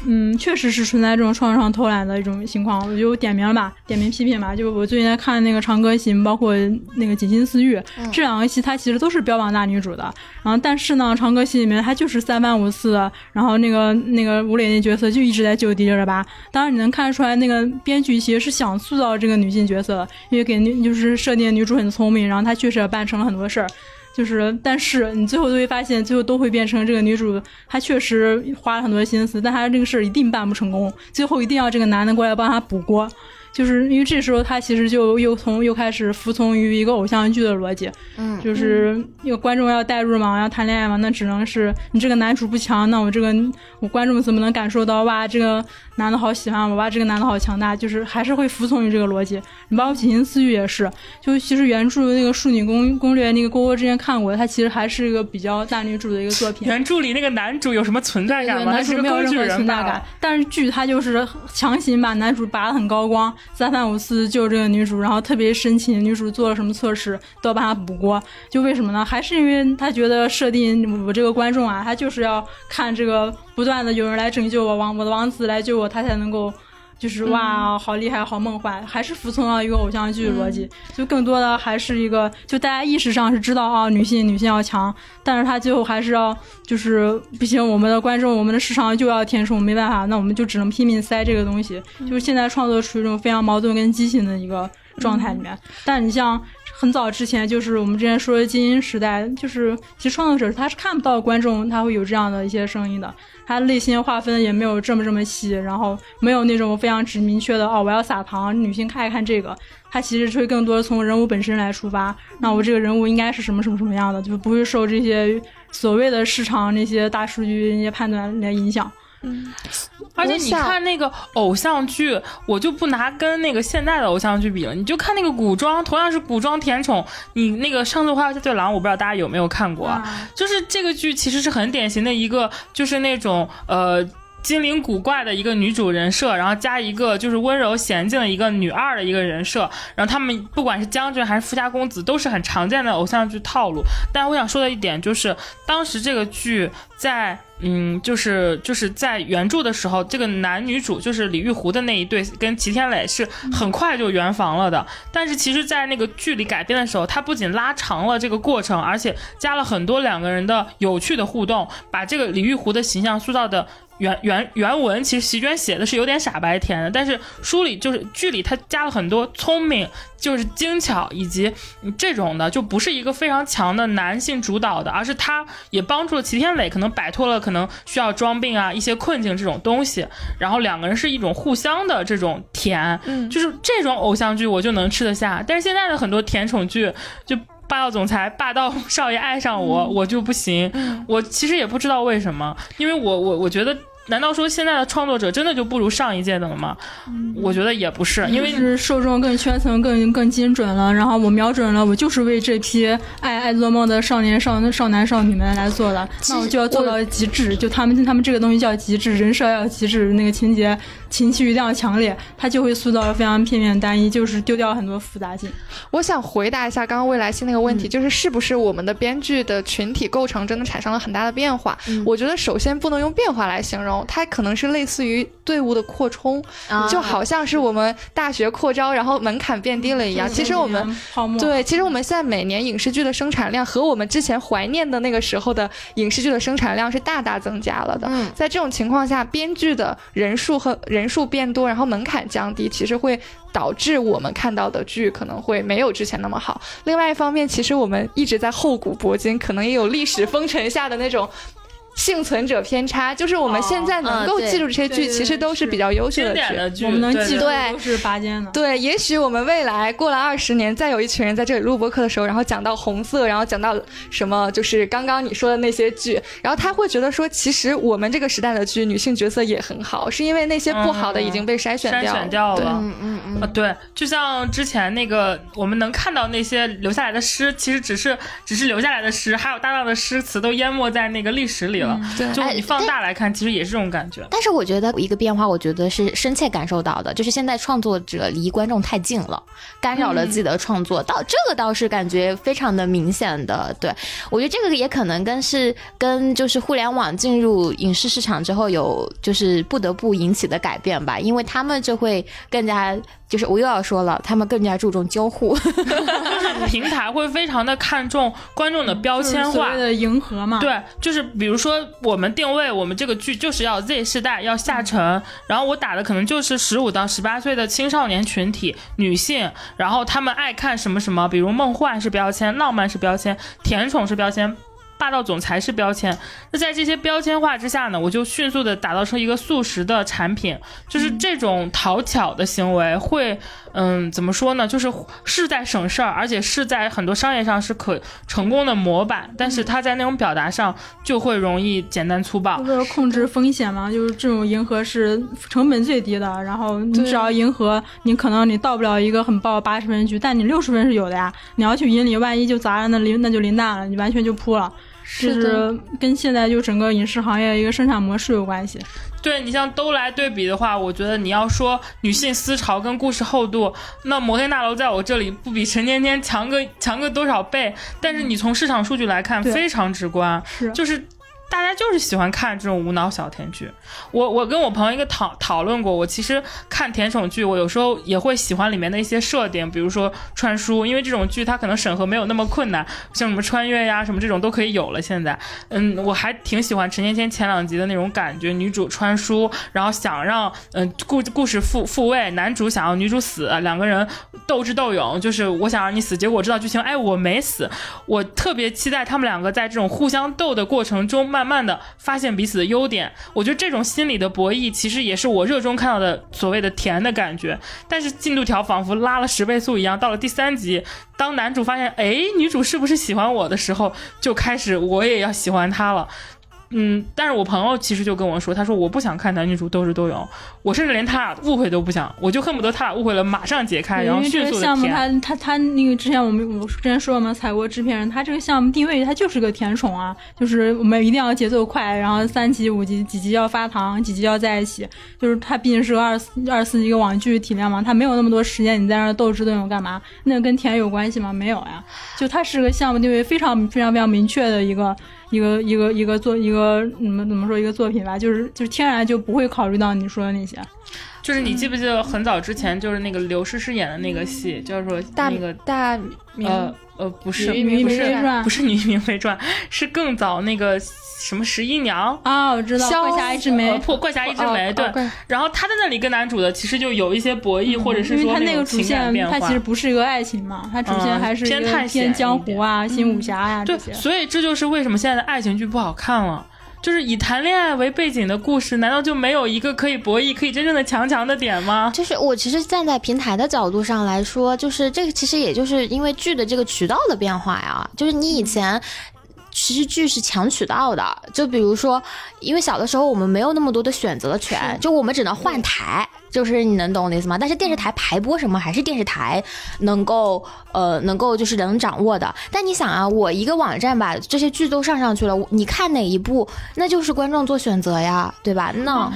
嗯，确实是存在这种创作上偷懒的一种情况，我就点名了吧，点名批评吧。就我最近在看那个《长歌行》，包括那个《锦心似玉》这两个戏，它其实都是标榜大女主的。然后，但是呢，《长歌行》里面它就是三番五次，然后那个那个吴磊那角色就一直在救迪丽热巴。当然，你能看出来那个编剧其实是想塑造这个女性角色，因为给女就是设定女主很聪明，然后她确实也办成了很多事儿。就是，但是你最后都会发现，最后都会变成这个女主，她确实花了很多心思，但她这个事儿一定办不成功，最后一定要这个男的过来帮她补锅。就是因为这时候他其实就又从又开始服从于一个偶像剧的逻辑，嗯，就是因为观众要代入嘛，要谈恋爱嘛，那只能是你这个男主不强，那我这个我观众怎么能感受到哇这个男的好喜欢我，哇这个男的好强大，就是还是会服从于这个逻辑。你包括《锦心似玉》也是，就其实原著那个《庶女攻攻略》那个郭郭之前看过，它其实还是一个比较大女主的一个作品。原著里那个男主有什么存在感吗？男主没有任何存在感，但是剧他就是强行把男主拔得很高光。三番五次救这个女主，然后特别深情，女主做了什么错事都要帮他补锅，就为什么呢？还是因为他觉得设定我这个观众啊，他就是要看这个不断的有人来拯救我，王我的王子来救我，他才能够。就是哇，好厉害，好梦幻，还是服从了一个偶像剧逻辑，就更多的还是一个，就大家意识上是知道啊，女性女性要强，但是他最后还是要，就是不行，我们的观众，我们的市场就要填充，没办法，那我们就只能拼命塞这个东西，就是现在创作处于一种非常矛盾跟畸形的一个状态里面。但你像很早之前，就是我们之前说的精英时代，就是其实创作者他是看不到观众他会有这样的一些声音的。他内心划分也没有这么这么细，然后没有那种非常只明确的哦，我要撒糖，女性看一看这个。他其实会更多从人物本身来出发，那我这个人物应该是什么什么什么样的，就不会受这些所谓的市场那些大数据那些判断来影响。嗯，而且你看那个偶像剧，我就不拿跟那个现在的偶像剧比了，你就看那个古装，同样是古装甜宠，你那个《上次花对郎》，我不知道大家有没有看过，就是这个剧其实是很典型的一个，就是那种呃。精灵古怪的一个女主人设，然后加一个就是温柔娴静的一个女二的一个人设，然后他们不管是将军还是富家公子，都是很常见的偶像剧套路。但我想说的一点就是，当时这个剧在嗯，就是就是在原著的时候，这个男女主就是李玉湖的那一对跟齐天磊是很快就圆房了的。但是其实，在那个剧里改编的时候，他不仅拉长了这个过程，而且加了很多两个人的有趣的互动，把这个李玉湖的形象塑造的。原原原文其实席绢写的是有点傻白甜的，但是书里就是剧里他加了很多聪明，就是精巧以及这种的，就不是一个非常强的男性主导的，而是他也帮助了齐天磊可能摆脱了可能需要装病啊一些困境这种东西，然后两个人是一种互相的这种甜，嗯，就是这种偶像剧我就能吃得下，但是现在的很多甜宠剧就霸道总裁霸道少爷爱上我我就不行，我其实也不知道为什么，因为我我我觉得。难道说现在的创作者真的就不如上一届的了吗？我觉得也不是，因为是受众更圈层更更精准了。然后我瞄准了，我就是为这批爱爱做梦的少年少少男少女们来做的，那我就要做到极致。就他们他们这个东西叫极致，人设要极致，那个情节情绪一定要强烈，它就会塑造非常片面单一，就是丢掉很多复杂性。我想回答一下刚刚未来星那个问题，就是是不是我们的编剧的群体构成真的产生了很大的变化？我觉得首先不能用变化来形容。它可能是类似于队伍的扩充，就好像是我们大学扩招，然后门槛变低了一样。其实我们对，其实我们现在每年影视剧的生产量和我们之前怀念的那个时候的影视剧的生产量是大大增加了的。在这种情况下，编剧的人数和人人数变多，然后门槛降低，其实会导致我们看到的剧可能会没有之前那么好。另外一方面，其实我们一直在厚古薄今，可能也有历史风尘下的那种。幸存者偏差，就是我们现在能够记住这些剧，其实都是比较优秀的剧。的剧，我们能记住对都是拔尖的。对，也许我们未来过了二十年，再有一群人在这里录播课的时候，然后讲到红色，然后讲到什么，就是刚刚你说的那些剧，然后他会觉得说，其实我们这个时代的剧女性角色也很好，是因为那些不好的已经被筛选筛掉了。选掉了。嗯嗯嗯啊，对，就像之前那个，我们能看到那些留下来的诗，其实只是只是留下来的诗，还有大量的诗词都淹没在那个历史里了。对就你放大来看，其实也是这种感觉。但是我觉得一个变化，我觉得是深切感受到的，就是现在创作者离观众太近了，干扰了自己的创作。到这个倒是感觉非常的明显的。对我觉得这个也可能跟是跟就是互联网进入影视市场之后有就是不得不引起的改变吧，因为他们就会更加就是我又要说了，他们更加注重交互。平台会非常的看重观众的标签化就是。的迎合嘛。对，就是比如说我们定位我们这个剧就是要 Z 世代，要下沉，然后我打的可能就是十五到十八岁的青少年群体女性，然后他们爱看什么什么，比如梦幻是标签，浪漫是标签，甜宠是标签。霸道总裁式标签，那在这些标签化之下呢，我就迅速的打造出一个速食的产品，就是这种讨巧的行为会，嗯，怎么说呢？就是是在省事儿，而且是在很多商业上是可成功的模板，但是它在那种表达上就会容易简单粗暴。为了控制风险嘛，就是这种迎合是成本最低的。然后你只要迎合，你可能你到不了一个很爆八十分局，但你六十分是有的呀。你要去引领，万一就砸了，那临那就临蛋了，你完全就扑了。这是的跟现在就整个影视行业一个生产模式有关系。对你像都来对比的话，我觉得你要说女性思潮跟故事厚度，那摩天大楼在我这里不比陈芊芊强个强个多少倍，但是你从市场数据来看，非常直观，是就是。大家就是喜欢看这种无脑小甜剧。我我跟我朋友一个讨讨论过，我其实看甜宠剧，我有时候也会喜欢里面的一些设定，比如说穿书，因为这种剧它可能审核没有那么困难，像什么穿越呀什么这种都可以有了。现在，嗯，我还挺喜欢陈芊芊前两集的那种感觉，女主穿书，然后想让嗯故故事复复位，男主想要女主死，两个人斗智斗勇，就是我想让你死，结果我知道剧情，哎，我没死，我特别期待他们两个在这种互相斗的过程中，慢慢慢的发现彼此的优点。我觉得这种心理的博弈，其实也是我热衷看到的所谓的甜的感觉。但是进度条仿佛拉了十倍速一样，到了第三集，当男主发现，哎，女主是不是喜欢我的时候，就开始我也要喜欢她了。嗯，但是我朋友其实就跟我说，他说我不想看男女主斗智斗勇，我甚至连他俩误会都不想，我就恨不得他俩误会了马上解开，然后因为这迅速的个项目甜。它它它那个之前我们我之前说了嘛，采过制片人，他这个项目定位他就是个甜宠啊，就是我们一定要节奏快，然后三集五集几集要发糖，几集要在一起，就是他毕竟是个二四二四一个网剧体量嘛，他没有那么多时间你在那儿斗智斗勇干嘛？那跟甜有关系吗？没有呀，就他是个项目定位非常非常非常明确的一个。一个一个一个作一个怎么怎么说一个作品吧，就是就是天然就不会考虑到你说的那些。就是你记不记得很早之前，就是那个刘诗诗演的那个戏，叫做大那个大明呃呃不是女女不是明妃传不是女明妃传，是更早那个什么十一娘。啊，我知道，怪侠一枝梅怪侠一枝梅，对哦哦怪，然后他在那里跟男主的其实就有一些博弈，或者是因为说它那个主种情感线，变化。它其实不是一个爱情嘛，他主线嗯还是一个偏探险偏江湖啊、新武侠呀、对这，些。所以这就是为什么现在的爱情剧不好看了。就是以谈恋爱为背景的故事，难道就没有一个可以博弈、可以真正的强强的点吗？就是我其实站在平台的角度上来说，就是这个其实也就是因为剧的这个渠道的变化呀，就是你以前。其实剧是强渠道的，就比如说，因为小的时候我们没有那么多的选择权，就我们只能换台，就是你能懂我的意思吗？但是电视台排播什么还是电视台能够呃能够就是能掌握的。但你想啊，我一个网站把这些剧都上上去了，你看哪一部，那就是观众做选择呀，对吧？那、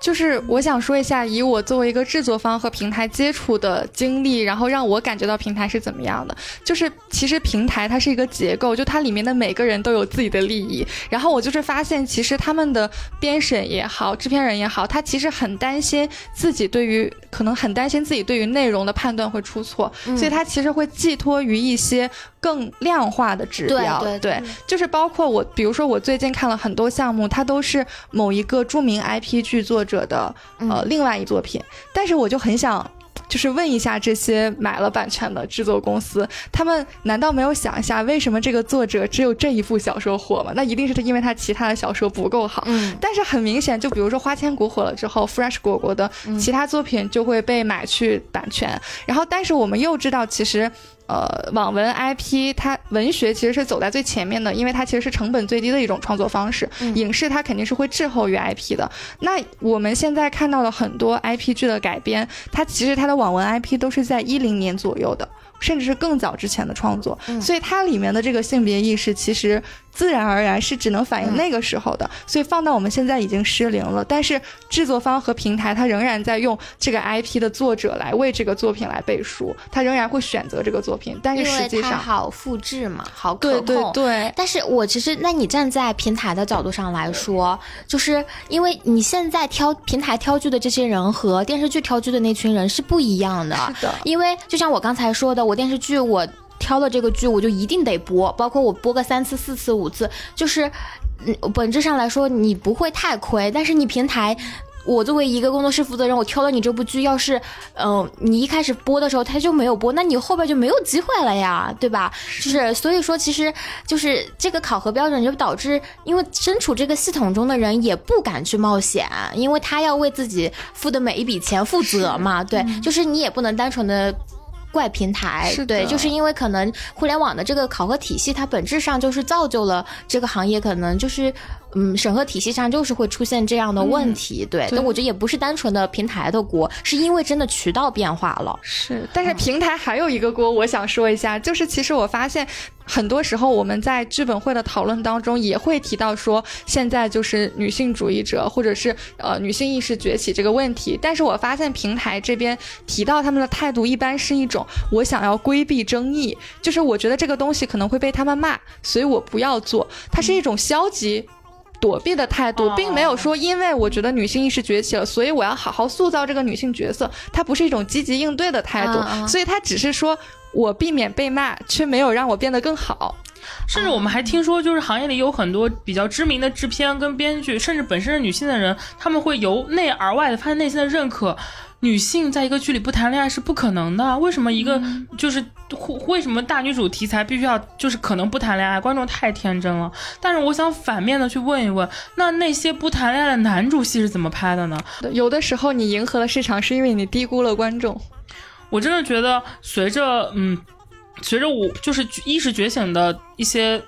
就是我想说一下，以我作为一个制作方和平台接触的经历，然后让我感觉到平台是怎么样的。就是其实平台它是一个结构，就它里面的每个人都有自己的利益。然后我就是发现，其实他们的编审也好，制片人也好，他其实很担心自己对于可能很担心自己对于内容的判断会出错，嗯所以他其实会寄托于一些更量化的指标。对对对就是包括我，比如说我最近看了很多项目，它都是某一个著名 IP 剧作者的呃、嗯另外一作品，但是我就很想。就是问一下这些买了版权的制作公司，他们难道没有想一下，为什么这个作者只有这一部小说火吗？那一定是他因为他其他的小说不够好。嗯，但是很明显，就比如说《花千骨》火了之后，Fresh 果果的其他作品就会被买去版权。然后，但是我们又知道，其实。呃，网文 IP 它文学其实是走在最前面的，因为它其实是成本最低的一种创作方式。影视它肯定是会滞后于 IP 的。那我们现在看到的很多 IP 剧的改编，它其实它的网文 IP 都是在一零年左右的，甚至是更早之前的创作，所以它里面的这个性别意识其实。自然而然是只能反映那个时候的，所以放到我们现在已经失灵了。但是制作方和平台，它仍然在用这个 IP 的作者来为这个作品来背书，它仍然会选择这个作品。但是实际上好复制嘛，好可控。对对对。但是我其实，那你站在平台的角度上来说，就是因为你现在挑平台挑剧的这些人和电视剧挑剧的那群人是不一样的。是的。因为就像我刚才说的，我电视剧我。挑了这个剧，我就一定得播，包括我播个三次、四次、五次，就是，嗯，本质上来说你不会太亏。但是你平台，我作为一个工作室负责人，我挑了你这部剧，要是，嗯，你一开始播的时候他就没有播，那你后边就没有机会了呀，对吧？就是，所以说，其实就是这个考核标准就导致，因为身处这个系统中的人也不敢去冒险，因为他要为自己付的每一笔钱负责嘛，对，就是你也不能单纯的。怪平台，对，就是因为可能互联网的这个考核体系，它本质上就是造就了这个行业，可能就是。嗯，审核体系上就是会出现这样的问题，对。但我觉得也不是单纯的平台的锅，是因为真的渠道变化了。是，但是平台还有一个锅，我想说一下，就是其实我发现很多时候我们在剧本会的讨论当中也会提到说，现在就是女性主义者或者是呃女性意识崛起这个问题。但是我发现平台这边提到他们的态度一般是一种我想要规避争议，就是我觉得这个东西可能会被他们骂，所以我不要做。它是一种消极。躲避的态度，并没有说因为我觉得女性意识崛起了，所以我要好好塑造这个女性角色。它不是一种积极应对的态度，所以它只是说我避免被骂，却没有让我变得更好。甚至我们还听说，就是行业里有很多比较知名的制片跟编剧，甚至本身是女性的人，他们会由内而外的发现内心的认可。女性在一个剧里不谈恋爱是不可能的。为什么一个就是为什么大女主题材必须要就是可能不谈恋爱？观众太天真了。但是我想反面的去问一问，那那些不谈恋爱的男主戏是怎么拍的呢？有的时候你迎合了市场，是因为你低估了观众。我真的觉得，随着嗯，随着我就是意识觉醒的一些。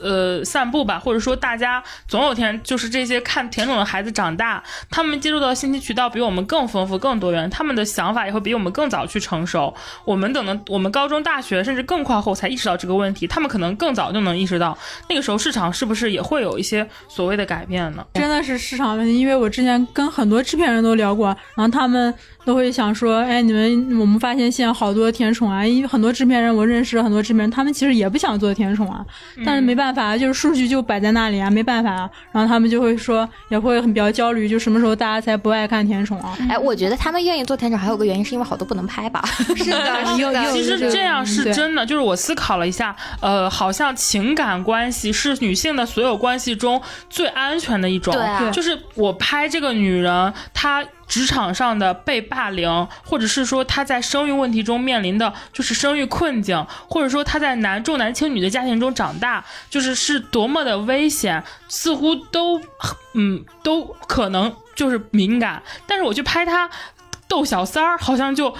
呃，散步吧，或者说大家总有天就是这些看甜宠的孩子长大，他们接触到信息渠道比我们更丰富、更多元，他们的想法也会比我们更早去成熟。我们等的，我们高中、大学甚至更靠后才意识到这个问题，他们可能更早就能意识到。那个时候市场是不是也会有一些所谓的改变呢？真的是市场问题，因为我之前跟很多制片人都聊过，然后他们。都会想说，哎，你们，我们发现现在好多甜宠啊，因为很多制片人，我认识很多制片人，他们其实也不想做甜宠啊，但是没办法，就是数据就摆在那里啊，没办法啊，然后他们就会说，也会很比较焦虑，就什么时候大家才不爱看甜宠啊？哎，我觉得他们愿意做甜宠，还有个原因是因为好多不能拍吧？是的，是的。其实这样是真的，就是我思考了一下，呃，好像情感关系是女性的所有关系中最安全的一种，对，就是我拍这个女人，她。职场上的被霸凌，或者是说他在生育问题中面临的就是生育困境，或者说他在男重男轻女的家庭中长大，就是是多么的危险，似乎都嗯都可能就是敏感。但是我去拍他逗小三儿，好像就。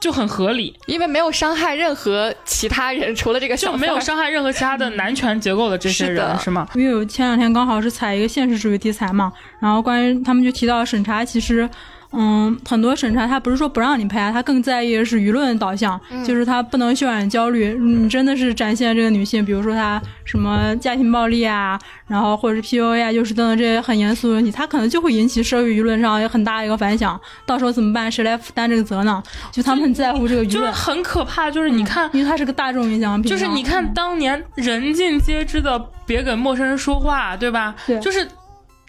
就很合理，因为没有伤害任何其他人，除了这个就没有伤害任何其他的男权结构的这些人，是吗？因为前两天刚好是采一个现实主义题材嘛，然后关于他们就提到审查，其实。嗯，很多审查他不是说不让你拍，他更在意的是舆论导向，就是他不能渲染焦虑。你真的是展现这个女性，比如说她什么家庭暴力啊，然后或者是 PUA 啊，就是等等这些很严肃的问题，他可能就会引起社会舆论上有很大的一个反响。到时候怎么办？谁来负担这个责呢？就他们很在乎这个舆论，很可怕。就是你看，因为它是个大众影响品，就是你看当年人尽皆知的别跟陌生人说话，对吧？对，就是。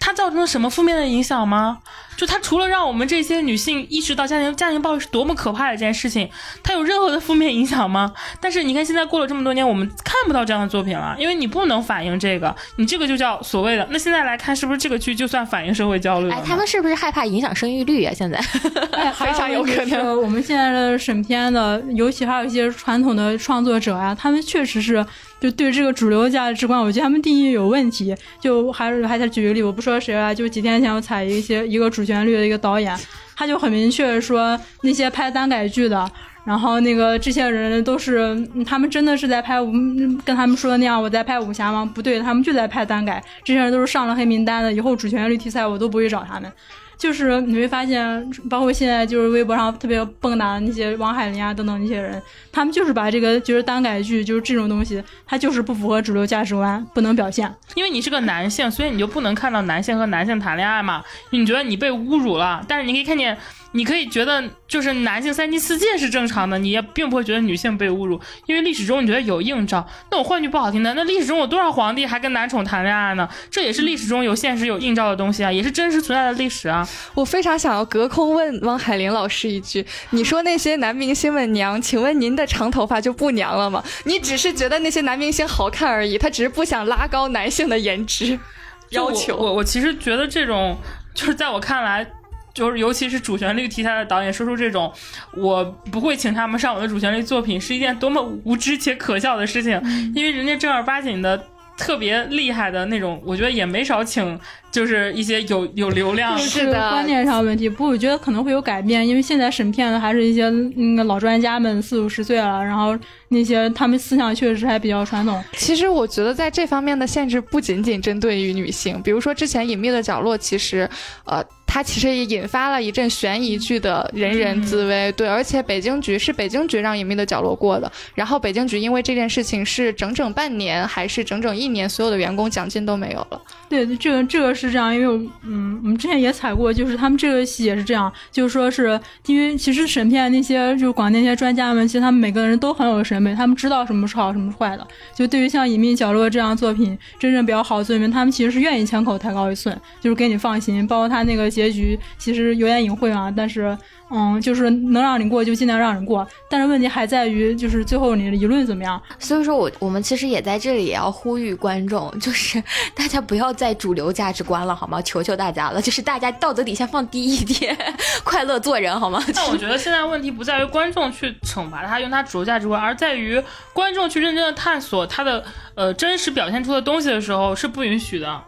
它造成了什么负面的影响吗？就它除了让我们这些女性意识到家庭家庭暴力是多么可怕的这件事情，它有任何的负面影响吗？但是你看现在过了这么多年，我们看不到这样的作品了，因为你不能反映这个，你这个就叫所谓的。那现在来看，是不是这个剧就算反映社会焦虑了？哎，他们是不是害怕影响生育率啊？现在 非常有可能。我们现在的审片的，尤其还有一些传统的创作者啊，他们确实是就对这个主流价值观，我觉得他们定义有问题。就还是还再举个例，我不说说谁来，就几天前我采一些一个主旋律的一个导演，他就很明确说那些拍耽改剧的。然后那个这些人都是，他们真的是在拍武，跟他们说的那样，我在拍武侠吗？不对，他们就在拍耽改。这些人都是上了黑名单的，以后主旋律题材我都不会找他们。就是你会发现，包括现在就是微博上特别蹦跶的那些王海林啊等等那些人，他们就是把这个就是耽改剧就是这种东西，它就是不符合主流价值观，不能表现。因为你是个男性，所以你就不能看到男性和男性谈恋爱嘛？你觉得你被侮辱了，但是你可以看见。你可以觉得就是男性三妻四妾是正常的，你也并不会觉得女性被侮辱，因为历史中你觉得有映照。那我换句不好听的，那历史中有多少皇帝还跟男宠谈恋爱呢？这也是历史中有现实有映照的东西啊，也是真实存在的历史啊。我非常想要隔空问汪海林老师一句：你说那些男明星们娘，请问您的长头发就不娘了吗？你只是觉得那些男明星好看而已，他只是不想拉高男性的颜值要求。我我其实觉得这种就是在我看来。就是，尤其是主旋律题材的导演说出这种，我不会请他们上我的主旋律作品，是一件多么无知且可笑的事情。因为人家正儿八经的、特别厉害的那种，我觉得也没少请。就是一些有有流量，是的观念上问题。不，我觉得可能会有改变，因为现在审片的还是一些那个老专家们，四五十岁了，然后那些他们思想确实还比较传统。其实我觉得在这方面的限制不仅仅针对于女性，比如说之前《隐秘的角落》，其实，呃，它其实也引发了一阵悬疑剧的人人自危。对，而且北京局是北京局让《隐秘的角落》过的，然后北京局因为这件事情是整整半年还是整整一年，所有的员工奖金都没有了。对，这个这个是这样，因为嗯，我们之前也采过，就是他们这个戏也是这样，就是说是因为其实审片那些就是广电那些专家们，其实他们每个人都很有审美，他们知道什么是好，什么是坏的。就对于像《隐秘角落》这样作品，真正比较好的作品，他们其实是愿意枪口抬高一寸，就是给你放心。包括他那个结局，其实有点隐晦啊，但是。嗯，就是能让你过就尽量让你过，但是问题还在于，就是最后你的舆论怎么样？所以说我我们其实也在这里也要呼吁观众，就是 大家不要再主流价值观了，好吗？求求大家了，就是大家道德底线放低一点，快乐做人，好吗？但我觉得现在问题不在于观众去惩罚他用他主流价值观，而在于观众去认真的探索他的呃真实表现出的东西的时候是不允许的。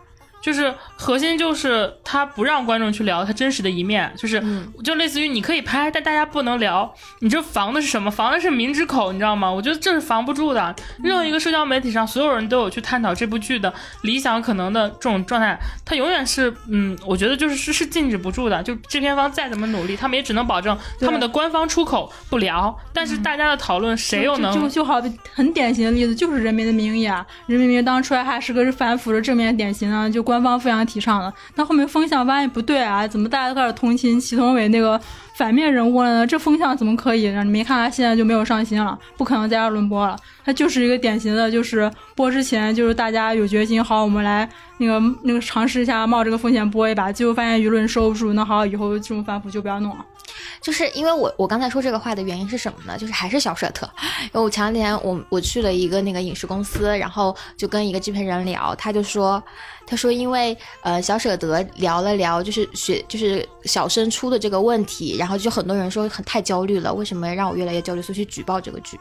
就是核心就是他不让观众去聊他真实的一面，就是就类似于你可以拍，但大家不能聊。你这防的是什么？防的是民之口，你知道吗？我觉得这是防不住的。任何一个社交媒体上，所有人都有去探讨这部剧的理想可能的这种状态，它永远是嗯，我觉得就是是是禁止不住的。就制片方再怎么努力，他们也只能保证他们的官方出口不聊，但是大家的讨论谁又能就就好很典型的例子就是《人民的名义》啊，《人民名义》当初还是个反腐的正面典型啊，就官。官方非常提倡的，那后面风向发现不对啊，怎么大家都开始同情祁同伟那个反面人物了呢？这风向怎么可以？你没看他现在就没有上新了，不可能在二轮播了。他就是一个典型的，就是播之前就是大家有决心，好，我们来那个那个尝试一下冒这个风险播一把，结果发现舆论收不住，那好，以后这种反腐就不要弄了。就是因为我我刚才说这个话的原因是什么呢？就是还是小舍特，因为我前两天我我去了一个那个影视公司，然后就跟一个制片人聊，他就说，他说因为呃小舍得聊了聊，就是学就是小升初的这个问题，然后就很多人说很太焦虑了，为什么让我越来越焦虑，所以去举报这个剧，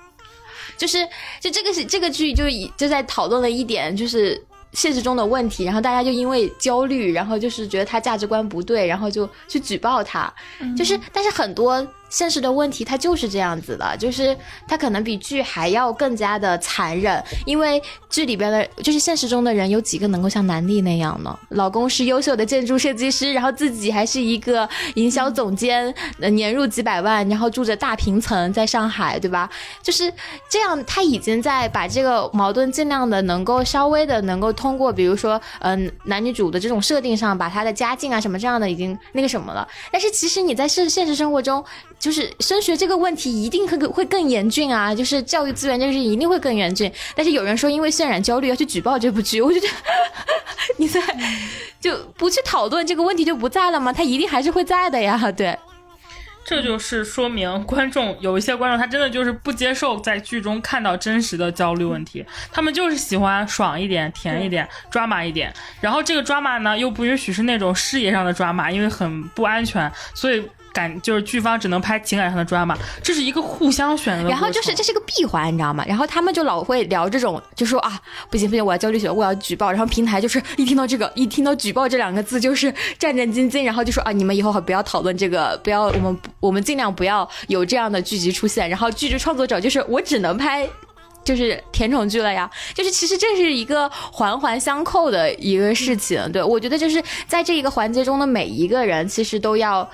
就是就这个是这个剧就以就在讨论了一点就是。现实中的问题，然后大家就因为焦虑，然后就是觉得他价值观不对，然后就去举报他，就是，但是很多。现实的问题，它就是这样子的，就是它可能比剧还要更加的残忍，因为剧里边的，就是现实中的人有几个能够像南俪那样呢？老公是优秀的建筑设计师，然后自己还是一个营销总监，年入几百万，然后住着大平层，在上海，对吧？就是这样，他已经在把这个矛盾尽量的能够稍微的能够通过，比如说，嗯，男女主的这种设定上，把他的家境啊什么这样的已经那个什么了。但是其实你在现现实生活中。就是升学这个问题一定会会更严峻啊！就是教育资源这个事一定会更严峻。但是有人说因为渲染焦虑要去举报这部剧，我就觉得 你在就不去讨论这个问题就不在了吗？他一定还是会在的呀，对。这就是说明观众有一些观众他真的就是不接受在剧中看到真实的焦虑问题，他们就是喜欢爽一点、甜一点、抓马一点。然后这个抓马呢，又不允许是那种事业上的抓马，因为很不安全，所以。感就是剧方只能拍情感上的 drama，这是一个互相选择。然后就是这是个闭环，你知道吗？然后他们就老会聊这种，就说啊，不行不行，我要焦虑起来，我要举报。然后平台就是一听到这个，一听到举报这两个字，就是战战兢兢。然后就说啊，你们以后不要讨论这个，不要我们我们尽量不要有这样的剧集出现。然后剧集创作者就是我只能拍。就是甜宠剧了呀，就是其实这是一个环环相扣的一个事情。对我觉得就是在这一个环节中的每一个人，其实都要，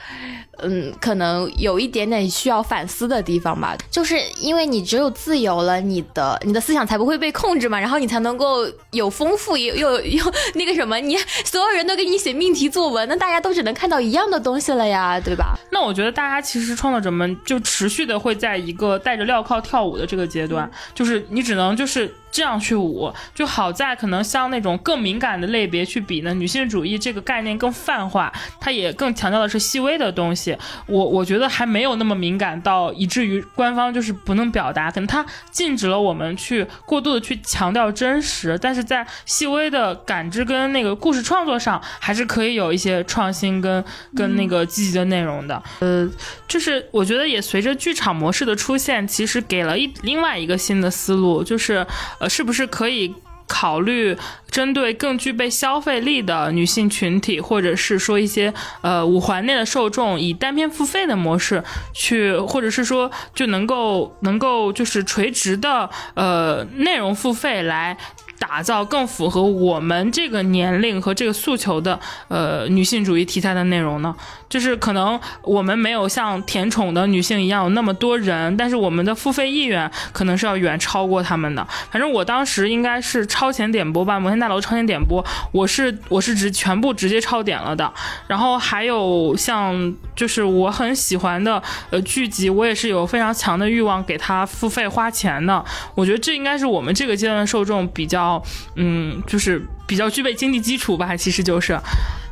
嗯，可能有一点点需要反思的地方吧。就是因为你只有自由了，你的你的思想才不会被控制嘛，然后你才能够有丰富又又又那个什么，你所有人都给你写命题作文，那大家都只能看到一样的东西了呀，对吧？那我觉得大家其实创作者们就持续的会在一个带着镣铐跳舞的这个阶段，就是。你只能就是。这样去舞就好在可能像那种更敏感的类别去比呢，女性主义这个概念更泛化，它也更强调的是细微的东西。我我觉得还没有那么敏感到以至于官方就是不能表达，可能它禁止了我们去过度的去强调真实，但是在细微的感知跟那个故事创作上，还是可以有一些创新跟跟那个积极的内容的。呃，就是我觉得也随着剧场模式的出现，其实给了一另外一个新的思路，就是。呃，是不是可以考虑针对更具备消费力的女性群体，或者是说一些呃五环内的受众，以单片付费的模式去，或者是说就能够能够就是垂直的呃内容付费来。打造更符合我们这个年龄和这个诉求的呃女性主义题材的内容呢？就是可能我们没有像甜宠的女性一样有那么多人，但是我们的付费意愿可能是要远超过他们的。反正我当时应该是超前点播吧，摩天大楼超前点播，我是我是直全部直接超点了的。然后还有像就是我很喜欢的呃剧集，我也是有非常强的欲望给他付费花钱的。我觉得这应该是我们这个阶段受众比较。嗯，就是比较具备经济基础吧，其实就是。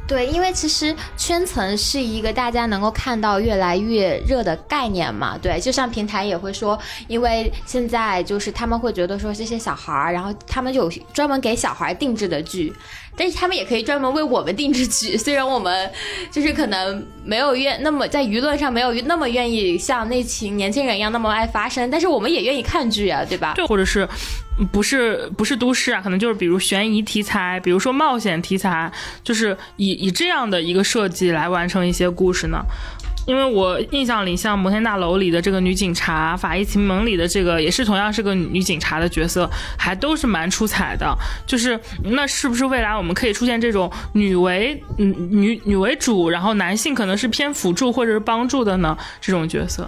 对，因为其实圈层是一个大家能够看到越来越热的概念嘛。对，就像平台也会说，因为现在就是他们会觉得说这些小孩儿，然后他们有专门给小孩儿定制的剧。但是他们也可以专门为我们定制剧，虽然我们就是可能没有愿那么在舆论上没有那么愿意像那群年轻人一样那么爱发声，但是我们也愿意看剧啊，对吧？对，或者是不是不是都市啊？可能就是比如悬疑题材，比如说冒险题材，就是以以这样的一个设计来完成一些故事呢？因为我印象里，像《摩天大楼》里的这个女警察，《法医秦明》里的这个也是同样是个女警察的角色，还都是蛮出彩的。就是那是不是未来我们可以出现这种女为嗯女女为主，然后男性可能是偏辅助或者是帮助的呢？这种角色？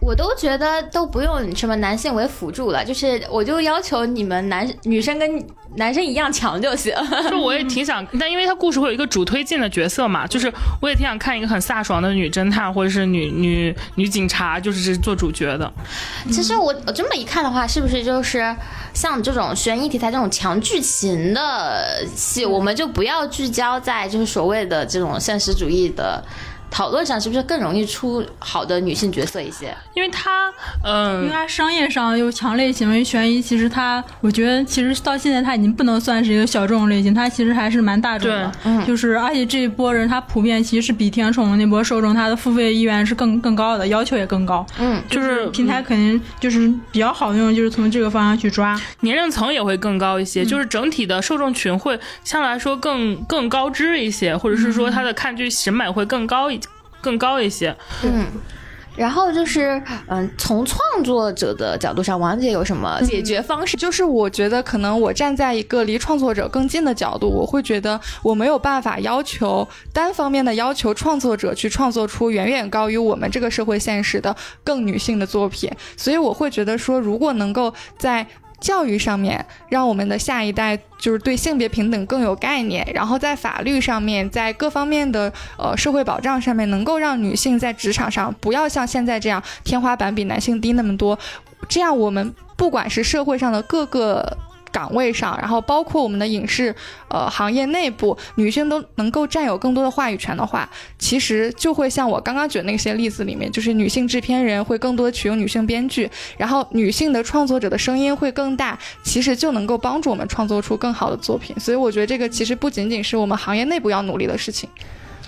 我都觉得都不用什么男性为辅助了，就是我就要求你们男女生跟男生一样强就行。就我也挺想，但因为他故事会有一个主推进的角色嘛，就是我也挺想看一个很飒爽的女侦探或者是女女女警察，就是做主角的。其实我我这么一看的话，是不是就是像这种悬疑题材这种强剧情的戏，我们就不要聚焦在就是所谓的这种现实主义的。讨论上是不是更容易出好的女性角色一些？因为它，嗯，因为它商业上有强类型为悬疑，其实它，我觉得其实到现在它已经不能算是一个小众类型，它其实还是蛮大众的。嗯，就是而且这一波人，他普遍其实是比甜宠那波受众，他的付费意愿是更更高的，要求也更高。嗯，就是平台肯定就是比较好用，就是从这个方向去抓，年龄层也会更高一些，就是整体的受众群会相对来说更更高知一些，或者是说他的看剧审美会更高一。更高一些，嗯，然后就是，嗯，从创作者的角度上，王姐有什么解决方式？就是我觉得，可能我站在一个离创作者更近的角度，我会觉得我没有办法要求单方面的要求创作者去创作出远远高于我们这个社会现实的更女性的作品，所以我会觉得说，如果能够在。教育上面，让我们的下一代就是对性别平等更有概念，然后在法律上面，在各方面的呃社会保障上面，能够让女性在职场上不要像现在这样天花板比男性低那么多，这样我们不管是社会上的各个。岗位上，然后包括我们的影视呃行业内部，女性都能够占有更多的话语权的话，其实就会像我刚刚举的那些例子里面，就是女性制片人会更多的取用女性编剧，然后女性的创作者的声音会更大，其实就能够帮助我们创作出更好的作品。所以我觉得这个其实不仅仅是我们行业内部要努力的事情。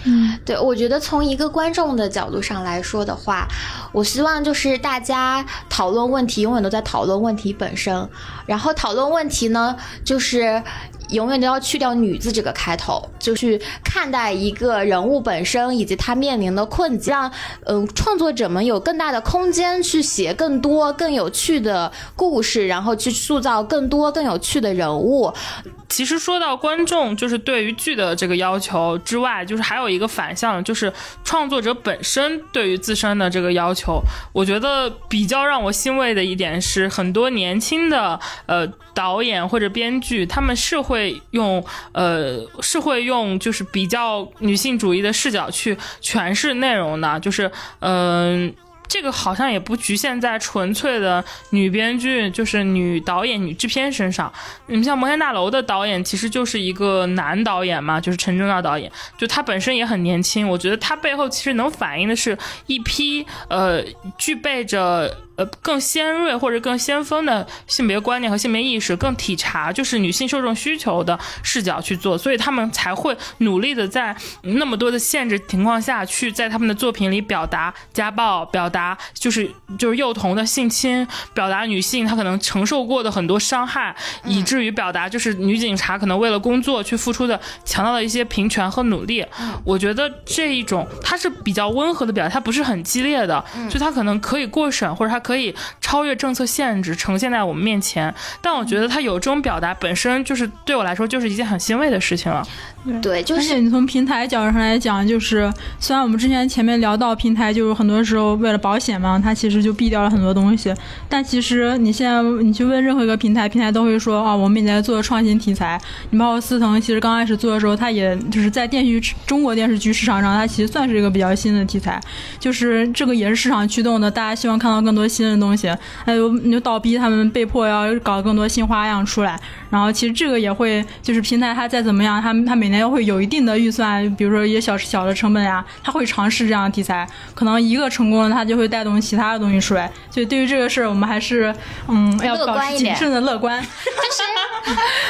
嗯，对，我觉得从一个观众的角度上来说的话，我希望就是大家讨论问题永远都在讨论问题本身，然后讨论问题呢，就是永远都要去掉“女”字这个开头，就去看待一个人物本身以及他面临的困境，让嗯创作者们有更大的空间去写更多更有趣的故事，然后去塑造更多更有趣的人物。其实说到观众，就是对于剧的这个要求之外，就是还有一个反向，就是创作者本身对于自身的这个要求。我觉得比较让我欣慰的一点是，很多年轻的呃导演或者编剧，他们是会用呃是会用就是比较女性主义的视角去诠释内容的，就是嗯。这个好像也不局限在纯粹的女编剧，就是女导演、女制片身上。你们像《摩天大楼》的导演，其实就是一个男导演嘛，就是陈正道导演，就他本身也很年轻。我觉得他背后其实能反映的是一批呃具备着。更尖锐或者更先锋的性别观念和性别意识，更体察就是女性受众需求的视角去做，所以他们才会努力的在那么多的限制情况下去在他们的作品里表达家暴，表达就是就是幼童的性侵，表达女性她可能承受过的很多伤害，以至于表达就是女警察可能为了工作去付出的强大的一些平权和努力。我觉得这一种它是比较温和的表达，它不是很激烈的，就它可能可以过审或者它。可可以超越政策限制呈现在我们面前，但我觉得他有这种表达本身就是对我来说就是一件很欣慰的事情了。对，而且你从平台角度上来讲，就是虽然我们之前前面聊到平台，就是很多时候为了保险嘛，它其实就避掉了很多东西。但其实你现在你去问任何一个平台，平台都会说啊，我们也在做创新题材。你包括思腾，其实刚开始做的时候，它也就是在电视剧中国电视剧市场上，它其实算是一个比较新的题材。就是这个也是市场驱动的，大家希望看到更多新的东西。还有你就倒逼他们被迫要搞更多新花样出来。然后其实这个也会就是平台它再怎么样，它它每年会有一定的预算，比如说一些小小的成本呀，他会尝试这样的题材，可能一个成功了，他就会带动其他的东西出来。所以对于这个事儿，我们还是嗯要保持谨慎的乐观。就 是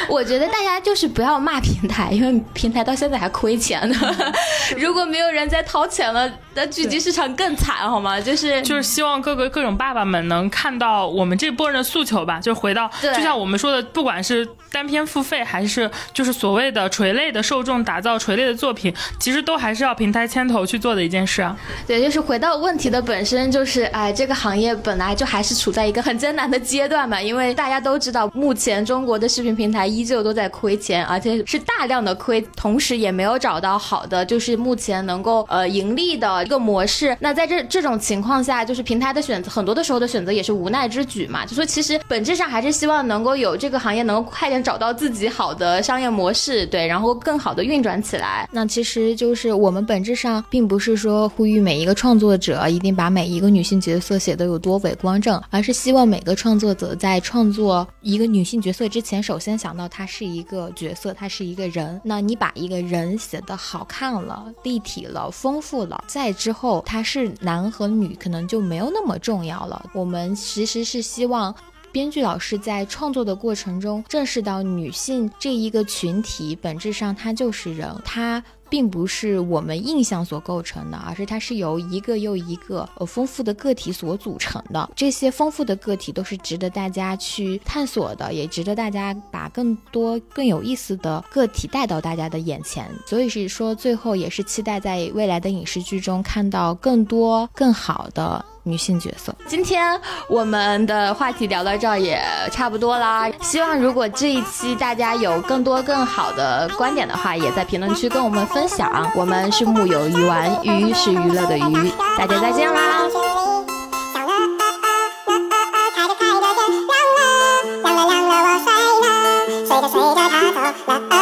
我觉得大家就是不要骂平台，因为平台到现在还亏钱呢。如果没有人再掏钱了，那剧集市场更惨，好吗？就是就是希望各个各种爸爸们能看到我们这波人的诉求吧，就回到就像我们说的，不管是。单篇付费还是就是所谓的垂类的受众打造垂类的作品，其实都还是要平台牵头去做的一件事啊。对，就是回到问题的本身，就是哎，这个行业本来就还是处在一个很艰难的阶段嘛。因为大家都知道，目前中国的视频平台依旧都在亏钱，而且是大量的亏，同时也没有找到好的就是目前能够呃盈利的一个模式。那在这这种情况下，就是平台的选择很多的时候的选择也是无奈之举嘛。就说其实本质上还是希望能够有这个行业能够快点。找到自己好的商业模式，对，然后更好的运转起来。那其实就是我们本质上并不是说呼吁每一个创作者一定把每一个女性角色写得有多伟光正，而是希望每个创作者在创作一个女性角色之前，首先想到她是一个角色，她是一个人。那你把一个人写得好看了、立体了、丰富了，再之后他是男和女，可能就没有那么重要了。我们其实是希望。编剧老师在创作的过程中，认识到女性这一个群体，本质上她就是人，她并不是我们印象所构成的，而是它是由一个又一个呃丰富的个体所组成的。这些丰富的个体都是值得大家去探索的，也值得大家把更多更有意思的个体带到大家的眼前。所以是说，最后也是期待在未来的影视剧中看到更多更好的。女性角色。今天我们的话题聊到这儿也差不多啦。希望如果这一期大家有更多更好的观点的话，也在评论区跟我们分享。我们是木有鱼丸，鱼是娱乐的鱼，大家再见啦。随着随着他走，啦啊。